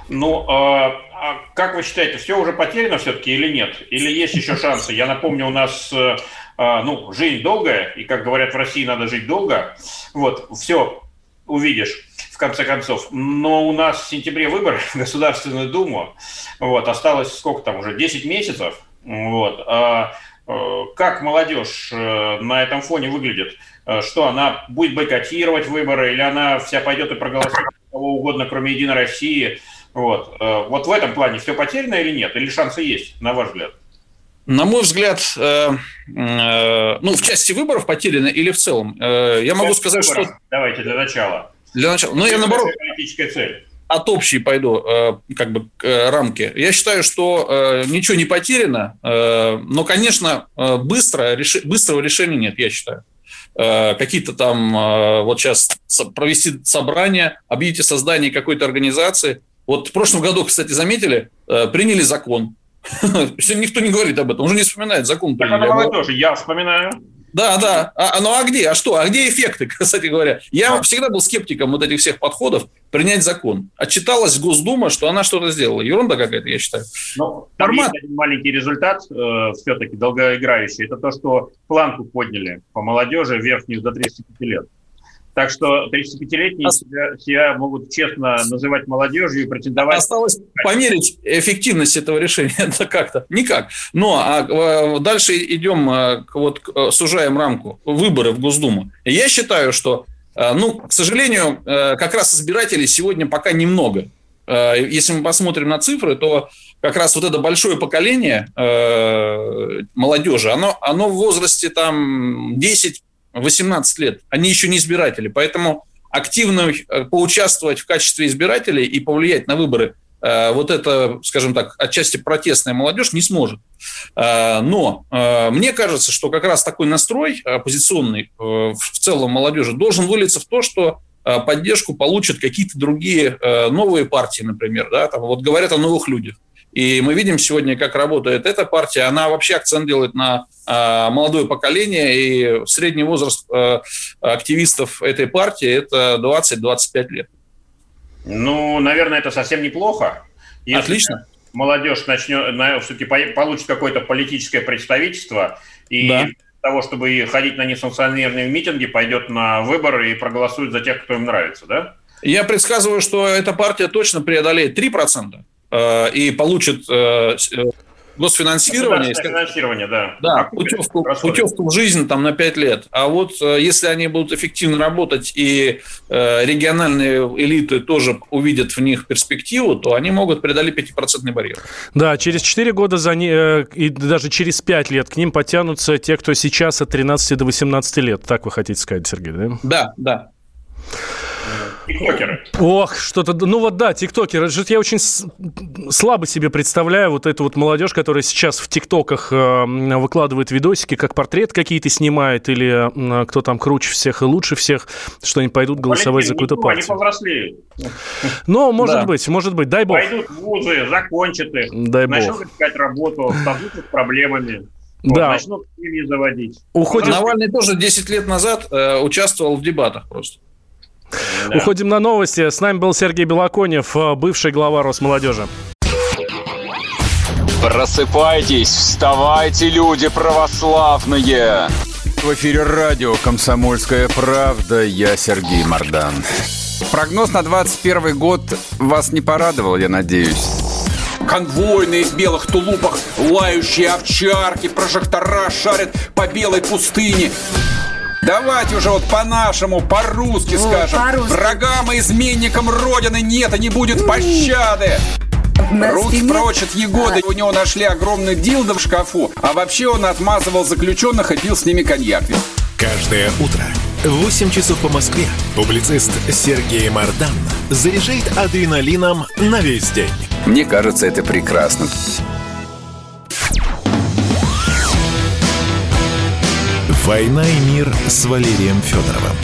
Ну, а, а как вы считаете, все уже потеряно все-таки или нет? Или есть еще шансы? Я напомню, у нас э, а, ну, жизнь долгая, и, как говорят в России, надо жить долго. Вот, все увидишь в конце концов. Но у нас в сентябре выборы в Государственную Думу. Вот, осталось сколько там уже, 10 месяцев. Вот. А, э, как молодежь э, на этом фоне выглядит? Э, что она будет бойкотировать выборы, или она вся пойдет и проголосует кого угодно, кроме Единой России. Вот. Э, вот в этом плане все потеряно или нет? Или шансы есть, на ваш взгляд? На мой взгляд, э, э, ну, в части выборов потеряно или в целом? Э, я могу сказать, что... Давайте для начала. Для начала. Ну, я наоборот... Политическая цель от общей пойду э, как бы рамки. Я считаю, что ничего не потеряно, но, конечно, быстро, быстрого решения нет, я считаю. Э, какие-то там, э, вот сейчас провести собрание, объявить о создании какой-то организации. Вот в прошлом году, кстати, заметили, э, приняли закон. Никто не говорит об этом, уже не вспоминает закон. Так тоже, я вспоминаю. Да, да. А, ну а где? А что? А где эффекты, кстати говоря? Я всегда был скептиком вот этих всех подходов принять закон. Отчиталась Госдума, что она что-то сделала. Ерунда какая-то, я считаю. Ну, Формат... есть один маленький результат, э, все-таки долгоиграющий. Это то, что планку подняли по молодежи верхнюю до 35 лет. Так что 35-летние себя, себя могут честно называть молодежью и претендовать. Осталось померить эффективность этого решения. Это как-то никак. Но а, дальше идем, а, вот, сужаем рамку. Выборы в Госдуму. Я считаю, что, ну, к сожалению, как раз избирателей сегодня пока немного. Если мы посмотрим на цифры, то как раз вот это большое поколение э, молодежи, оно, оно в возрасте там 10 18 лет, они еще не избиратели, поэтому активно э, поучаствовать в качестве избирателей и повлиять на выборы э, вот это, скажем так, отчасти протестная молодежь не сможет. Э, но мне кажется, что как раз такой настрой оппозиционный в целом молодежи должен вылиться в то, что поддержку получат какие-то другие новые партии, например. Да? Там вот говорят о новых людях. И мы видим сегодня, как работает эта партия. Она вообще акцент делает на а, молодое поколение, и средний возраст а, активистов этой партии – это 20-25 лет. Ну, наверное, это совсем неплохо. Если Отлично. Молодежь начнет, все-таки получит какое-то политическое представительство, и да того, чтобы ходить на несанкционированные митинги, пойдет на выборы и проголосует за тех, кто им нравится, да? Я предсказываю, что эта партия точно преодолеет 3%. Э, и получит э, госфинансирование. Финансирование, да. Да, путевку, путевку в жизнь там на 5 лет. А вот э, если они будут эффективно работать и э, региональные элиты тоже увидят в них перспективу, то они могут преодолеть 5% барьер. Да, через 4 года за не, э, и даже через 5 лет к ним потянутся те, кто сейчас от 13 до 18 лет. Так вы хотите сказать, Сергей, да? Да, да. Тиктокеры. Ох, что-то... Ну вот да, тиктокеры. Я очень слабо себе представляю вот эту вот молодежь, которая сейчас в тиктоках э, выкладывает видосики, как портрет какие-то снимает, или кто там круче всех и лучше всех, что они пойдут голосовать Валентин, за какую-то партию. Они повзрослели. Ну, может да. быть, может быть, дай бог. Пойдут в вузы, закончат их, дай начнут бог. искать работу, столкнутся с проблемами. Вот, да. Начнут семьи заводить. Уходим... Навальный тоже 10 лет назад э, участвовал в дебатах просто. Да. Уходим на новости. С нами был Сергей Белоконев, э, бывший глава Росмолодежи. Просыпайтесь, вставайте, люди православные! В эфире радио «Комсомольская правда». Я Сергей Мордан. Прогноз на 21 год вас не порадовал, я надеюсь. Конвойные в белых тулупах, лающие овчарки, прожектора шарят по белой пустыне. Давайте уже вот по-нашему, по-русски вот, скажем. По Врагам и изменникам Родины нет и не будет пощады. Руки прочь от Егоды. У него нашли огромный дилдо в шкафу. А вообще он отмазывал заключенных и пил с ними коньяк. Каждое утро в 8 часов по Москве публицист Сергей Мардан заряжает адреналином на весь день. Мне кажется, это прекрасно. «Война и мир» с Валерием Федоровым.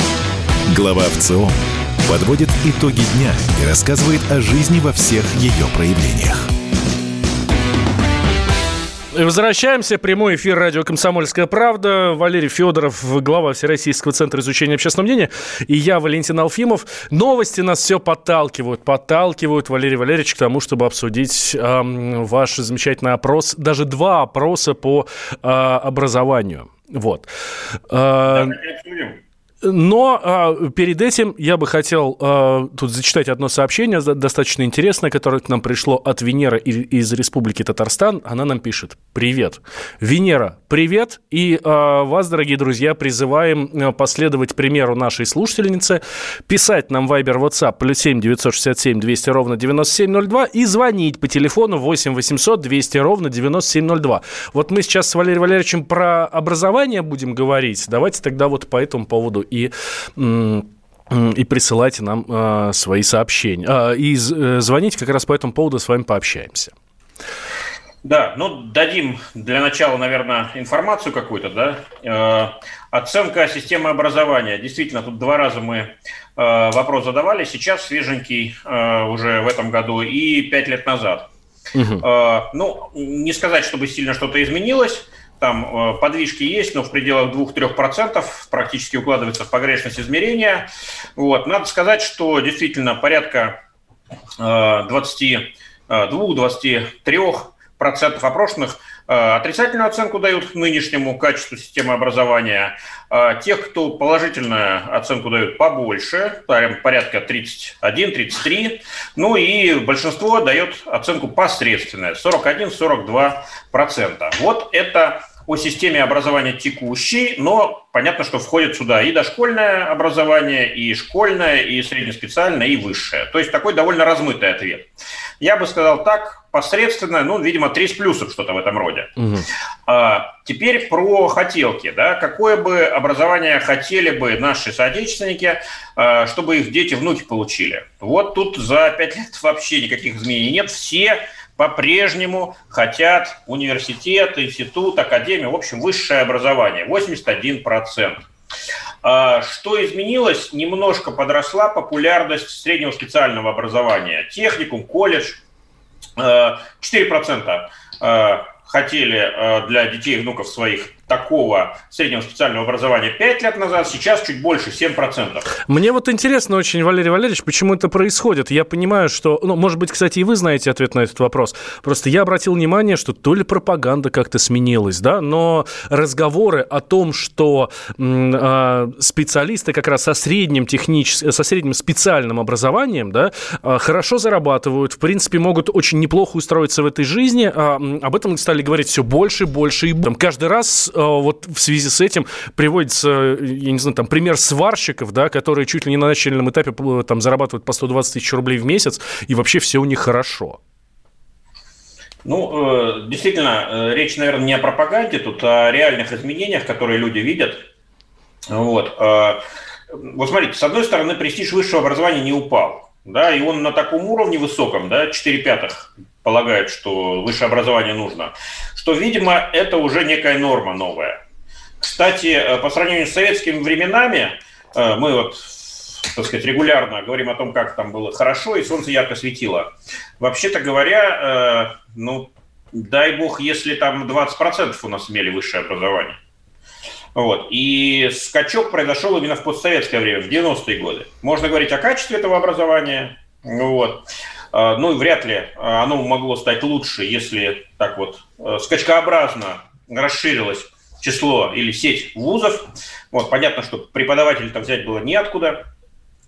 Глава ВЦО подводит итоги дня и рассказывает о жизни во всех ее проявлениях. Возвращаемся. Прямой эфир радио «Комсомольская правда». Валерий Федоров, глава Всероссийского центра изучения общественного мнения. И я, Валентин Алфимов. Новости нас все подталкивают, подталкивают, Валерий Валерьевич, к тому, чтобы обсудить э, ваш замечательный опрос. Даже два опроса по э, образованию. Вот. Да, но а, перед этим я бы хотел а, тут зачитать одно сообщение достаточно интересное, которое к нам пришло от Венеры из Республики Татарстан. Она нам пишет. Привет. Венера, привет. И а, вас, дорогие друзья, призываем а, последовать примеру нашей слушательницы, писать нам Viber WhatsApp плюс 7 967 200 ровно 9702 и звонить по телефону 8 800 200 ровно 9702. Вот мы сейчас с Валерием Валерьевичем про образование будем говорить. Давайте тогда вот по этому поводу и и присылайте нам э, свои сообщения. Э, и звоните как раз по этому поводу с вами пообщаемся. Да, ну дадим для начала, наверное, информацию какую-то, да. Э, оценка системы образования. Действительно, тут два раза мы э, вопрос задавали. Сейчас свеженький э, уже в этом году и пять лет назад. Угу. Э, ну, не сказать, чтобы сильно что-то изменилось. Там э, подвижки есть, но в пределах 2-3% практически укладывается в погрешность измерения. Вот. Надо сказать, что действительно порядка 22-23% э, опрошенных э, отрицательную оценку дают нынешнему качеству системы образования. Тех, кто положительную оценку дают побольше, порядка 31-33. Ну и большинство дает оценку посредственная, 41-42%. Вот это о системе образования текущей, но понятно, что входит сюда и дошкольное образование, и школьное, и среднеспециальное, и высшее. То есть такой довольно размытый ответ. Я бы сказал так, посредственно, ну, видимо, три с плюсом что-то в этом роде. Угу. А, теперь про хотелки. Да? Какое бы образование хотели бы наши соотечественники, а, чтобы их дети, внуки получили? Вот тут за пять лет вообще никаких изменений нет. Все по-прежнему хотят университет, институт, академию, в общем, высшее образование, 81%. А, что изменилось? Немножко подросла популярность среднего специального образования. Техникум, колледж. 4% а, а, хотели для детей и внуков своих такого среднего специального образования 5 лет назад, сейчас чуть больше, 7%. Мне вот интересно очень, Валерий Валерьевич, почему это происходит. Я понимаю, что, ну, может быть, кстати, и вы знаете ответ на этот вопрос. Просто я обратил внимание, что то ли пропаганда как-то сменилась, да, но разговоры о том, что э, специалисты как раз со средним техническим, со средним специальным образованием, да, э, хорошо зарабатывают, в принципе, могут очень неплохо устроиться в этой жизни, э, об этом стали говорить все больше, больше и больше. Каждый раз вот в связи с этим приводится, я не знаю, там пример сварщиков, да, которые чуть ли не на начальном этапе там зарабатывают по 120 тысяч рублей в месяц, и вообще все у них хорошо. Ну, э, действительно, э, речь, наверное, не о пропаганде, тут а о реальных изменениях, которые люди видят. Вот. Э, вот смотрите, с одной стороны, престиж высшего образования не упал. Да, и он на таком уровне высоком, да, 4 пятых полагает, что высшее образование нужно, что, видимо, это уже некая норма новая. Кстати, по сравнению с советскими временами, мы вот так сказать, регулярно говорим о том, как там было хорошо, и солнце ярко светило. Вообще-то говоря, э, ну, дай бог, если там 20% у нас имели высшее образование. Вот. И скачок произошел именно в постсоветское время, в 90-е годы. Можно говорить о качестве этого образования, вот. Э, ну, вряд ли оно могло стать лучше, если так вот э, скачкообразно расширилось число или сеть вузов. Вот, понятно, что преподавателей там взять было неоткуда.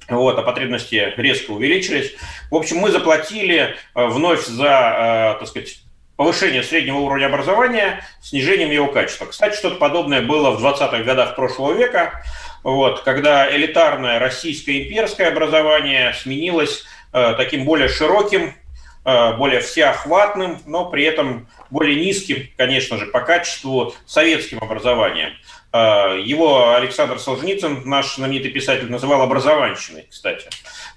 Вот, а потребности резко увеличились. В общем, мы заплатили э, вновь за, э, так сказать, повышение среднего уровня образования, снижением его качества. Кстати, что-то подобное было в 20-х годах прошлого века, вот, когда элитарное российское имперское образование сменилось таким более широким, э, более всеохватным, но при этом более низким, конечно же, по качеству советским образованием. А, его Александр Солженицын, наш знаменитый писатель, называл образованщиной, кстати.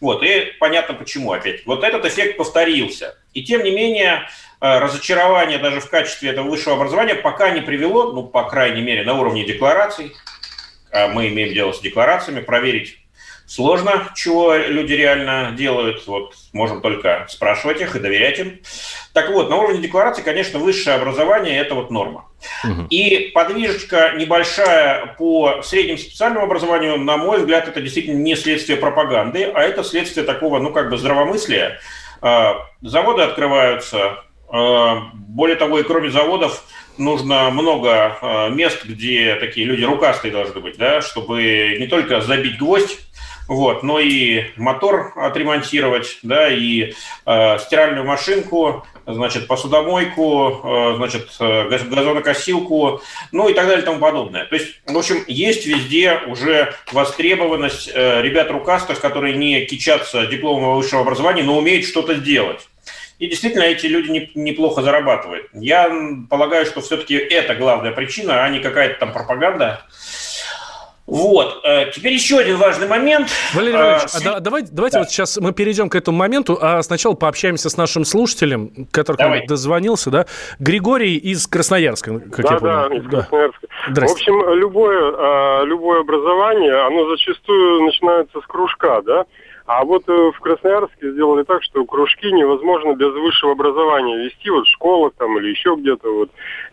Вот, и понятно почему опять. Вот этот эффект повторился. И тем не менее, разочарование даже в качестве этого высшего образования пока не привело, ну, по крайней мере, на уровне деклараций, а мы имеем дело с декларациями, проверить сложно, чего люди реально делают. Вот можем только спрашивать их и доверять им. Так вот, на уровне декларации, конечно, высшее образование – это вот норма. Угу. И подвижечка небольшая по среднему специальному образованию, на мой взгляд, это действительно не следствие пропаганды, а это следствие такого, ну, как бы здравомыслия. А, заводы открываются, а, более того, и кроме заводов нужно много а, мест, где такие люди рукастые должны быть, да, чтобы не только забить гвоздь вот, но и мотор отремонтировать, да, и э, стиральную машинку, значит, посудомойку, э, значит, э, газонокосилку, ну и так далее и тому подобное. То есть, в общем, есть везде уже востребованность э, ребят рукастых, которые не кичатся дипломом высшего образования, но умеют что-то сделать. И действительно, эти люди не, неплохо зарабатывают. Я полагаю, что все-таки это главная причина, а не какая-то там пропаганда. Вот. Э, теперь еще один важный момент. Валерий Валерьевич, а, а давай, давайте да. вот сейчас мы перейдем к этому моменту, а сначала пообщаемся с нашим слушателем, который давай. дозвонился, да? Григорий из Красноярска, как да, я понял. Да, из Красноярска. Да. В общем, любое, а, любое образование, оно зачастую начинается с кружка, да? А вот э, в Красноярске сделали так, что кружки невозможно без высшего образования вести, вот в школах там или еще где-то вот.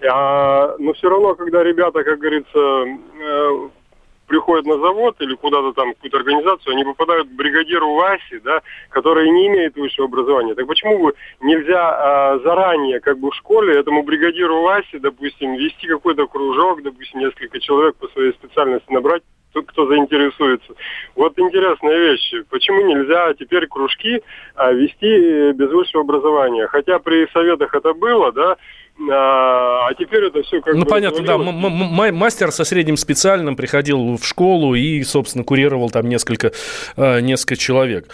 А, но все равно, когда ребята, как говорится, э, приходят на завод или куда-то там, какую-то организацию, они попадают к бригадиру Васе, да, который не имеет высшего образования. Так почему бы нельзя а, заранее, как бы в школе, этому бригадиру Васе, допустим, вести какой-то кружок, допустим, несколько человек по своей специальности набрать, тот, кто заинтересуется. Вот интересная вещь. Почему нельзя теперь кружки а, вести без высшего образования? Хотя при советах это было, да, а, а теперь это все как Ну, бы понятно, да. Мастер со средним специальным приходил в школу и, собственно, курировал там несколько, а, несколько человек.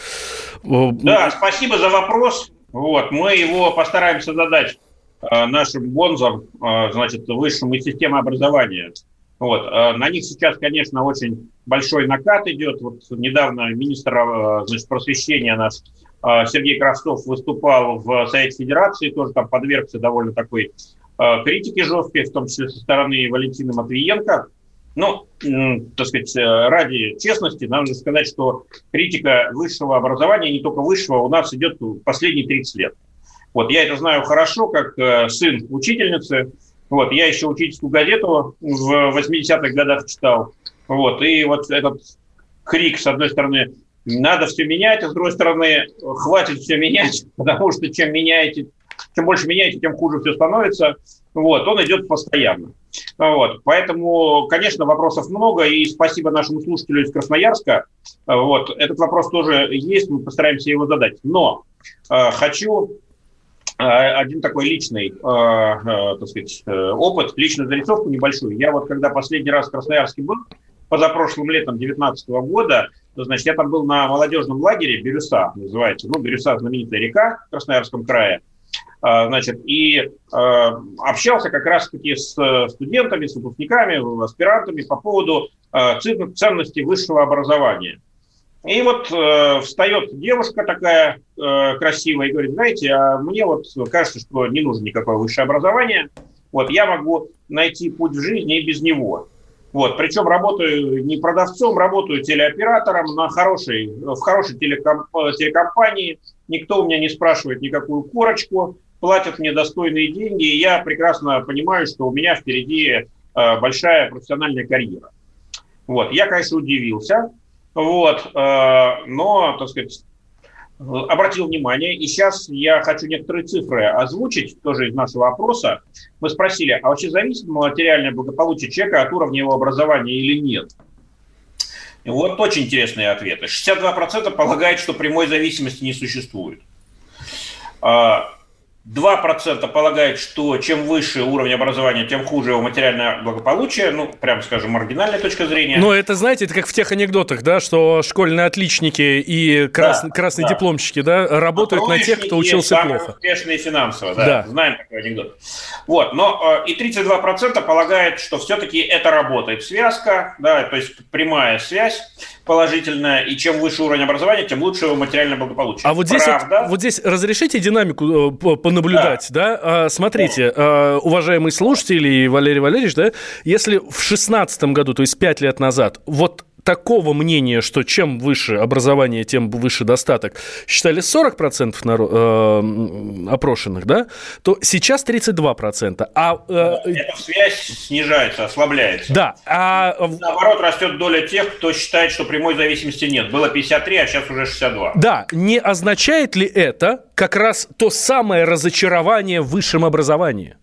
Да, спасибо за вопрос. Вот, мы его постараемся задать а, нашим бонзам, значит, высшему системе образования. Вот. На них сейчас, конечно, очень большой накат идет. Вот недавно министр значит, просвещения наш а, Сергей Крастов выступал в Совете Федерации, тоже там подвергся довольно такой а, критике жесткой, в том числе со стороны Валентины Матвиенко. Ну, так сказать, э, ради честности, надо сказать, что критика высшего образования, не только высшего, у нас идет последние 30 лет. Вот, я это знаю хорошо, как э, сын учительницы, Вот, я еще учительскую газету в 80-х годах читал. Вот, и вот этот крик, с одной стороны, надо все менять, а с другой стороны, хватит все менять, потому что чем меняете, чем больше меняете, тем хуже все становится. Вот, он идет постоянно. Вот, поэтому, конечно, вопросов много, и спасибо нашему слушателю из Красноярска. Вот, этот вопрос тоже есть, мы постараемся его задать. Но э, хочу э, один такой личный, э, э, так сказать, э, опыт, личную зарисовку небольшую. Я вот когда последний раз в Красноярске был, позапрошлым летом 2019 года, значит, я там был на молодежном лагере, Бирюса называется, ну, Бирюса знаменитая река в Красноярском крае, а, значит, и э, общался как раз-таки с студентами, с выпускниками, аспирантами по поводу э, ценности высшего образования. И вот э, встает девушка такая э, красивая и говорит, знаете, а мне вот кажется, что не нужно никакое высшее образование, вот я могу найти путь в жизни и без него. Вот, причем работаю не продавцом, работаю телеоператором на хорошей, в хорошей телеком, телекомпании. Никто у меня не спрашивает никакую корочку, платят мне достойные деньги, и я прекрасно понимаю, что у меня впереди э, большая профессиональная карьера. Вот, я, конечно, удивился, вот, э, но, так сказать, обратил внимание, и сейчас я хочу некоторые цифры озвучить, тоже из нашего опроса. Мы спросили, а вообще зависит материальное благополучие человека от уровня его образования или нет? И вот очень интересные ответы. 62% полагают, что прямой зависимости не существует. А, 2% полагают, что чем выше уровень образования, тем хуже его материальное благополучие. Ну, прямо скажем, маргинальная точка зрения. Но это, знаете, это как в тех анекдотах, да, что школьные отличники и крас... да, красные да. дипломщики, да, работают на тех, кто учился плохо. успешные финансово, да, да. знаем такой анекдот. Вот, но э, и 32% полагают, что все-таки это работает связка, да, то есть прямая связь положительная, и чем выше уровень образования, тем лучше его материальное благополучие. А вот здесь, вот, вот здесь разрешите динамику э, понаблюдать, да? да? А, смотрите, да. уважаемые слушатели Валерий Валерьевич, да, если в 2016 году, то есть 5 лет назад, вот такого мнения, что чем выше образование, тем выше достаток, считали 40% народ, э, опрошенных, да, то сейчас 32%. А, э, Эта связь снижается, ослабляется. Да. А... Наоборот, растет доля тех, кто считает, что прямой зависимости нет. Было 53, а сейчас уже 62. Да. Не означает ли это как раз то самое разочарование в высшем образовании?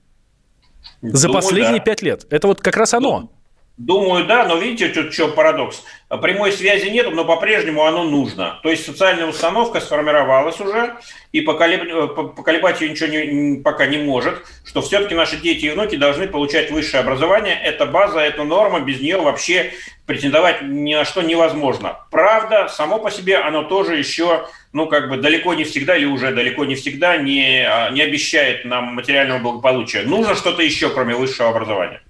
За Думаю, последние пять да. лет. Это вот как раз оно. Думаю, да, но видите, тут что парадокс. Прямой связи нет, но по-прежнему оно нужно. То есть социальная установка сформировалась уже, и поколеб... поколебать ее ничего не, пока не может, что все-таки наши дети и внуки должны получать высшее образование. Это база, это норма, без нее вообще претендовать ни на что невозможно. Правда, само по себе оно тоже еще, ну, как бы далеко не всегда или уже далеко не всегда не, а, не обещает нам материального благополучия. Нужно что-то еще, кроме высшего образования.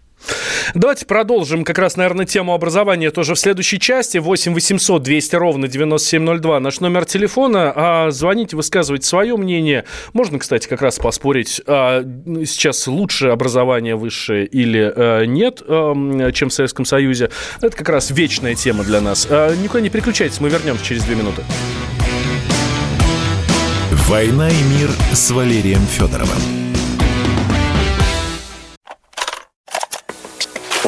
Давайте продолжим как раз, наверное, тему образования тоже в следующей части. 8 800 200 ровно 9702 наш номер телефона. А, звоните, высказывайте свое мнение. Можно, кстати, как раз поспорить, а, сейчас лучше образование высшее или а, нет, а, чем в Советском Союзе. Это как раз вечная тема для нас. А, никуда не переключайтесь, мы вернемся через две минуты. «Война и мир» с Валерием Федоровым.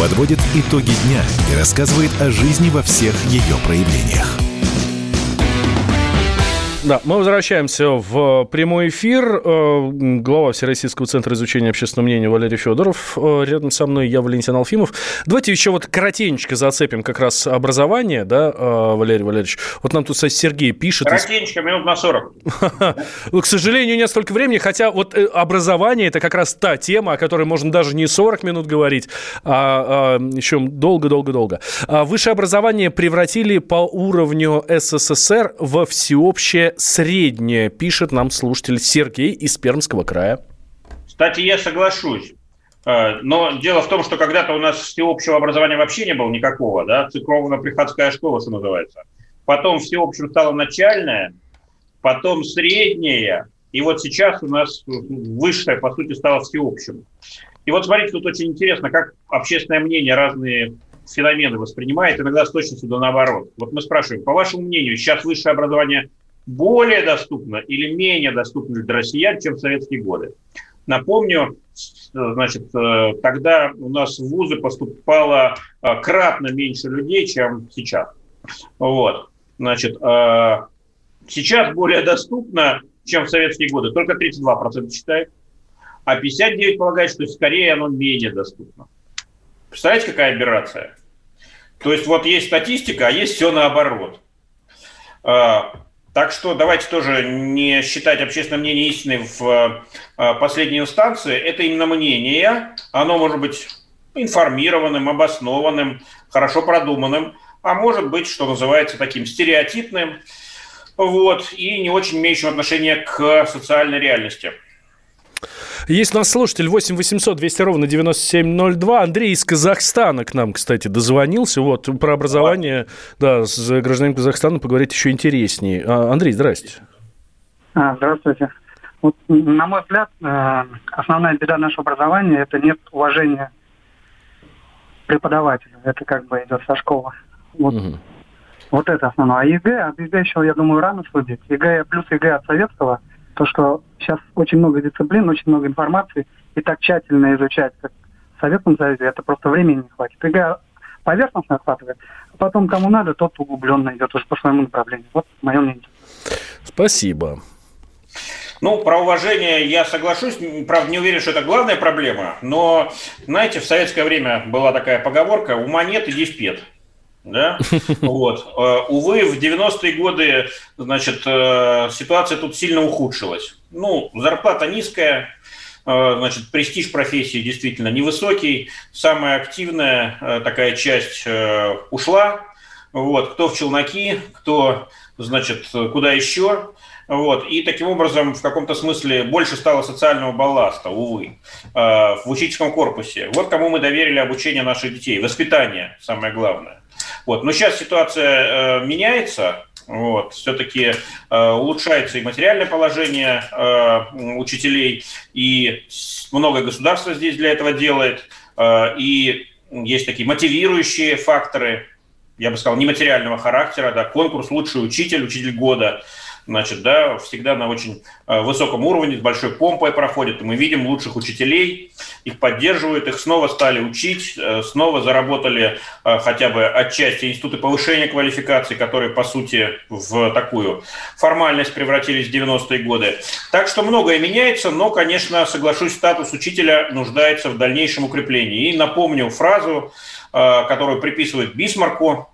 подводит итоги дня и рассказывает о жизни во всех ее проявлениях. Да, мы возвращаемся в прямой эфир. Э, глава Всероссийского центра изучения общественного мнения Валерий Федоров. Э, рядом со мной я, Валентин Алфимов. Давайте еще вот коротенько зацепим как раз образование, да, э, Валерий Валерьевич. Вот нам тут Сергей пишет. Коротенько, минут на 40. К сожалению, нет столько времени, хотя вот образование – это как раз та тема, о которой можно даже не 40 минут говорить, а, а еще долго-долго-долго. А высшее образование превратили по уровню СССР во всеобщее среднее, пишет нам слушатель Сергей из Пермского края. Кстати, я соглашусь. Э, но дело в том, что когда-то у нас всеобщего образования вообще не было никакого, да, церковно-приходская школа, что называется. Потом всеобщим стало начальное, потом среднее, и вот сейчас у нас высшее, по сути, стало всеобщим. И вот смотрите, тут очень интересно, как общественное мнение разные феномены воспринимает, иногда с точностью до наоборот. Вот мы спрашиваем, по вашему мнению, сейчас высшее образование более доступно или менее доступно для россиян, чем в советские годы. Напомню, значит, э, тогда у нас в вузы поступало э, кратно меньше людей, чем сейчас. Вот. Значит, э, сейчас более доступно, чем в советские годы. Только 32% считает, а 59% полагает, что скорее оно менее доступно. Представляете, какая операция? То есть вот есть статистика, а есть все наоборот. Так что давайте тоже не считать общественное мнение истиной в э, последней инстанции. Это именно мнение. Оно может быть информированным, обоснованным, хорошо продуманным, а может быть, что называется, таким стереотипным, вот, и не очень имеющим отношение к социальной реальности. Есть у нас слушатель 8 800 200 ровно 9702. Андрей из Казахстана к нам, кстати, дозвонился. Вот, про образование, да, с гражданином Казахстана поговорить еще интереснее. А, Андрей, здрасте. А, здравствуйте. Вот, на мой взгляд, э, основная беда нашего образования – это нет уважения преподавателю. Это как бы идет со школы. Вот, угу. вот это основное. А ЕГЭ, от ЕГЭ еще, я думаю, рано судить. ЕГЭ плюс ЕГЭ от советского – то, что сейчас очень много дисциплин, очень много информации, и так тщательно изучать, как в Советском Союзе, это просто времени не хватит. ИГА поверхностно охватывает, а потом кому надо, тот углубленно идет уже по своему направлению. Вот мое мнение. Спасибо. Ну, про уважение я соглашусь. Правда, не уверен, что это главная проблема. Но, знаете, в советское время была такая поговорка «ума нет, иди в пет». Да? Вот. Э, увы, в 90-е годы значит, э, ситуация тут сильно ухудшилась. Ну, зарплата низкая, э, значит, престиж профессии действительно невысокий. Самая активная такая часть ушла. Вот. Кто в челноки, кто, значит, куда еще. Вот. И таким образом, в каком-то смысле, больше стало социального балласта, увы, в учительском корпусе. Вот кому мы доверили обучение наших детей. Воспитание, самое главное. Вот. Но сейчас ситуация э, меняется, вот, все-таки э, улучшается и материальное положение э, учителей, и многое государство здесь для этого делает, э, и есть такие мотивирующие факторы, я бы сказал, нематериального характера, да, конкурс «Лучший учитель», «Учитель года», значит, да, всегда на очень э, высоком уровне, с большой помпой проходит. И мы видим лучших учителей, их поддерживают, их снова стали учить, э, снова заработали э, хотя бы отчасти институты повышения квалификации, которые, по сути, в такую формальность превратились в 90-е годы. Так что многое меняется, но, конечно, соглашусь, статус учителя нуждается в дальнейшем укреплении. И напомню фразу, которую приписывают Бисмарку,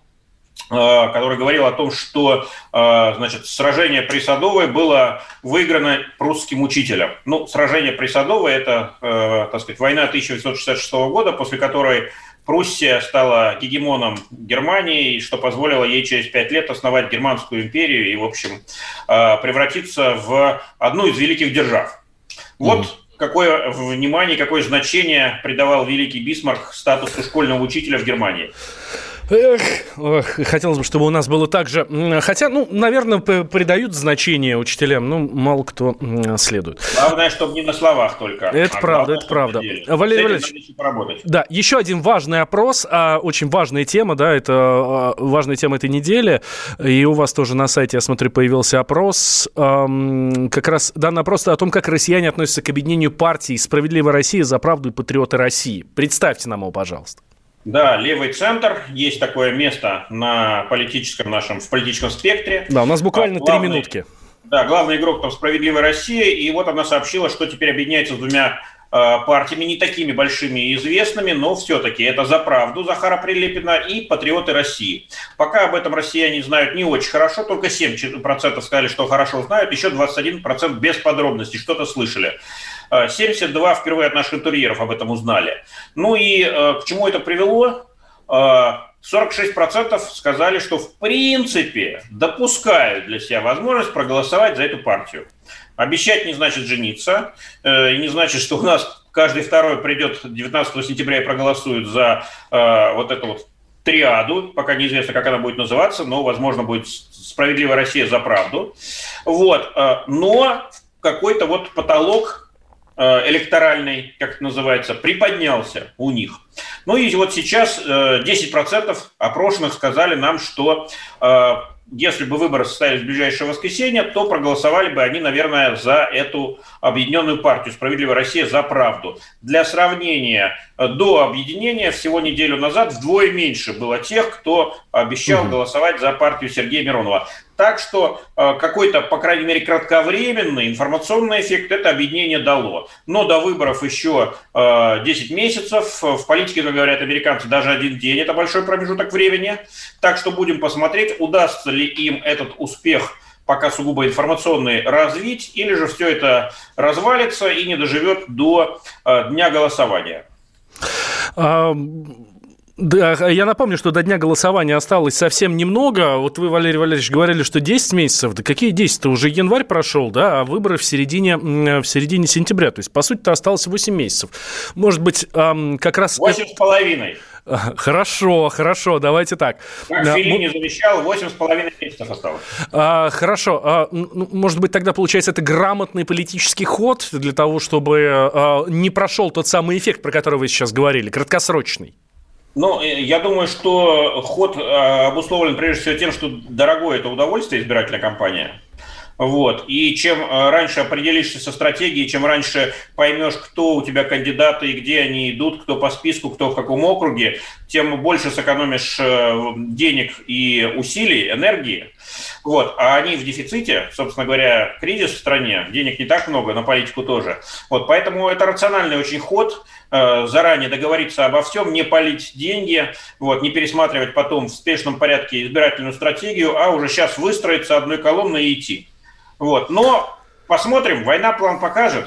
который говорил о том, что э, значит, сражение при Садовой было выиграно прусским учителем. Ну, сражение при Садовой – это, э, так сказать, война 1866 года, после которой Пруссия стала гегемоном Германии, что позволило ей через пять лет основать Германскую империю и, в общем, превратиться в одну из великих держав. Вот какое внимание, какое значение придавал великий Бисмарк статусу школьного учителя в Германии. Эх, ох, хотелось бы, чтобы у нас было так же. Хотя, ну, наверное, придают значение учителям, ну, мало кто следует. Главное, чтобы не на словах только. Это а правда, это правда. Валерий Валерьевич, да, еще один важный опрос, а, очень важная тема, да, это а, важная тема этой недели, и у вас тоже на сайте, я смотрю, появился опрос, как раз данный опрос о том, как россияне относятся к объединению партий «Справедливая Россия», «За правду» и «Патриоты России». Представьте нам его, пожалуйста. Да, левый центр. Есть такое место на политическом нашем, в политическом спектре. Да, у нас буквально три минутки. Да, главный игрок там «Справедливая Россия», и вот она сообщила, что теперь объединяется с двумя Э, партиями, не такими большими и известными, но все-таки это «За правду» Захара Прилепина и «Патриоты России». Пока об этом россияне знают не очень хорошо, только 7% сказали, что хорошо знают, еще 21% без подробностей, что-то слышали. 72 э, впервые от наших интерьеров об этом узнали. Ну и э, к чему это привело? 46% сказали, что в принципе допускают для себя возможность проголосовать за эту партию. Обещать не значит жениться, э, и не значит, что у нас каждый второй придет 19 сентября и проголосует за э, вот эту вот триаду, пока неизвестно, как она будет называться, но, возможно, будет «Справедливая Россия за правду». Вот. Э, но какой-то вот потолок электоральный, как это называется, приподнялся у них. Ну и вот сейчас 10% опрошенных сказали нам, что если бы выборы состоялись в ближайшее воскресенье, то проголосовали бы они, наверное, за эту объединенную партию «Справедливая Россия за правду». Для сравнения, э, до объединения всего неделю назад вдвое меньше было тех, кто обещал угу. голосовать за партию Сергея Миронова. Так что э, какой-то, по крайней мере, кратковременный информационный эффект это объединение дало. Но до выборов еще 10 э, месяцев. В политике, как говорят американцы, даже один день – это большой промежуток времени. Так что будем посмотреть, удастся ли им этот успех пока сугубо информационный, развить, или же все это развалится и не доживет до э, дня голосования. Да, я напомню, что до дня голосования осталось совсем немного. Вот вы, Валерий Валерьевич, говорили, что 10 месяцев. Да какие 10-то? Уже январь прошел, да, а выборы в середине, в середине сентября. То есть, по сути-то, осталось 8 месяцев. Может быть, как раз... 8 с половиной. Хорошо, хорошо, давайте так. Как да, Филини завещал, 8,5 месяцев осталось. А, хорошо, а, ну, может быть, тогда, получается, это грамотный политический ход для того, чтобы а, не прошел тот самый эффект, про который вы сейчас говорили, краткосрочный? Ну, э, я думаю, что ход э, обусловлен прежде всего тем, что дорогое это удовольствие избирательная кампания. Вот. И чем э, раньше определишься со стратегией, чем раньше поймешь, кто у тебя кандидаты и где они идут, кто по списку, кто в каком округе, тем больше сэкономишь денег и усилий, энергии. Вот. А они в дефиците, собственно говоря, кризис в стране, денег не так много, на политику тоже. Вот. Поэтому это рациональный очень ход – Э, заранее договориться обо всем, не полить деньги, вот, не пересматривать потом в спешном порядке избирательную стратегию, а уже сейчас выстроиться одной колонной и идти. Вот. Но посмотрим, война план покажет.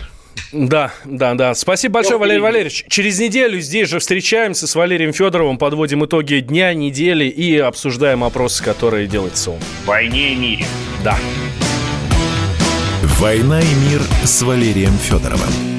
Да, да, да. Спасибо большое, Все Валерий Валерьевич. Через неделю здесь же встречаемся с Валерием Федоровым, подводим итоги дня, недели и обсуждаем опросы, которые делает СОМ. Войне и мире. Да. «Война и мир» с Валерием Федоровым.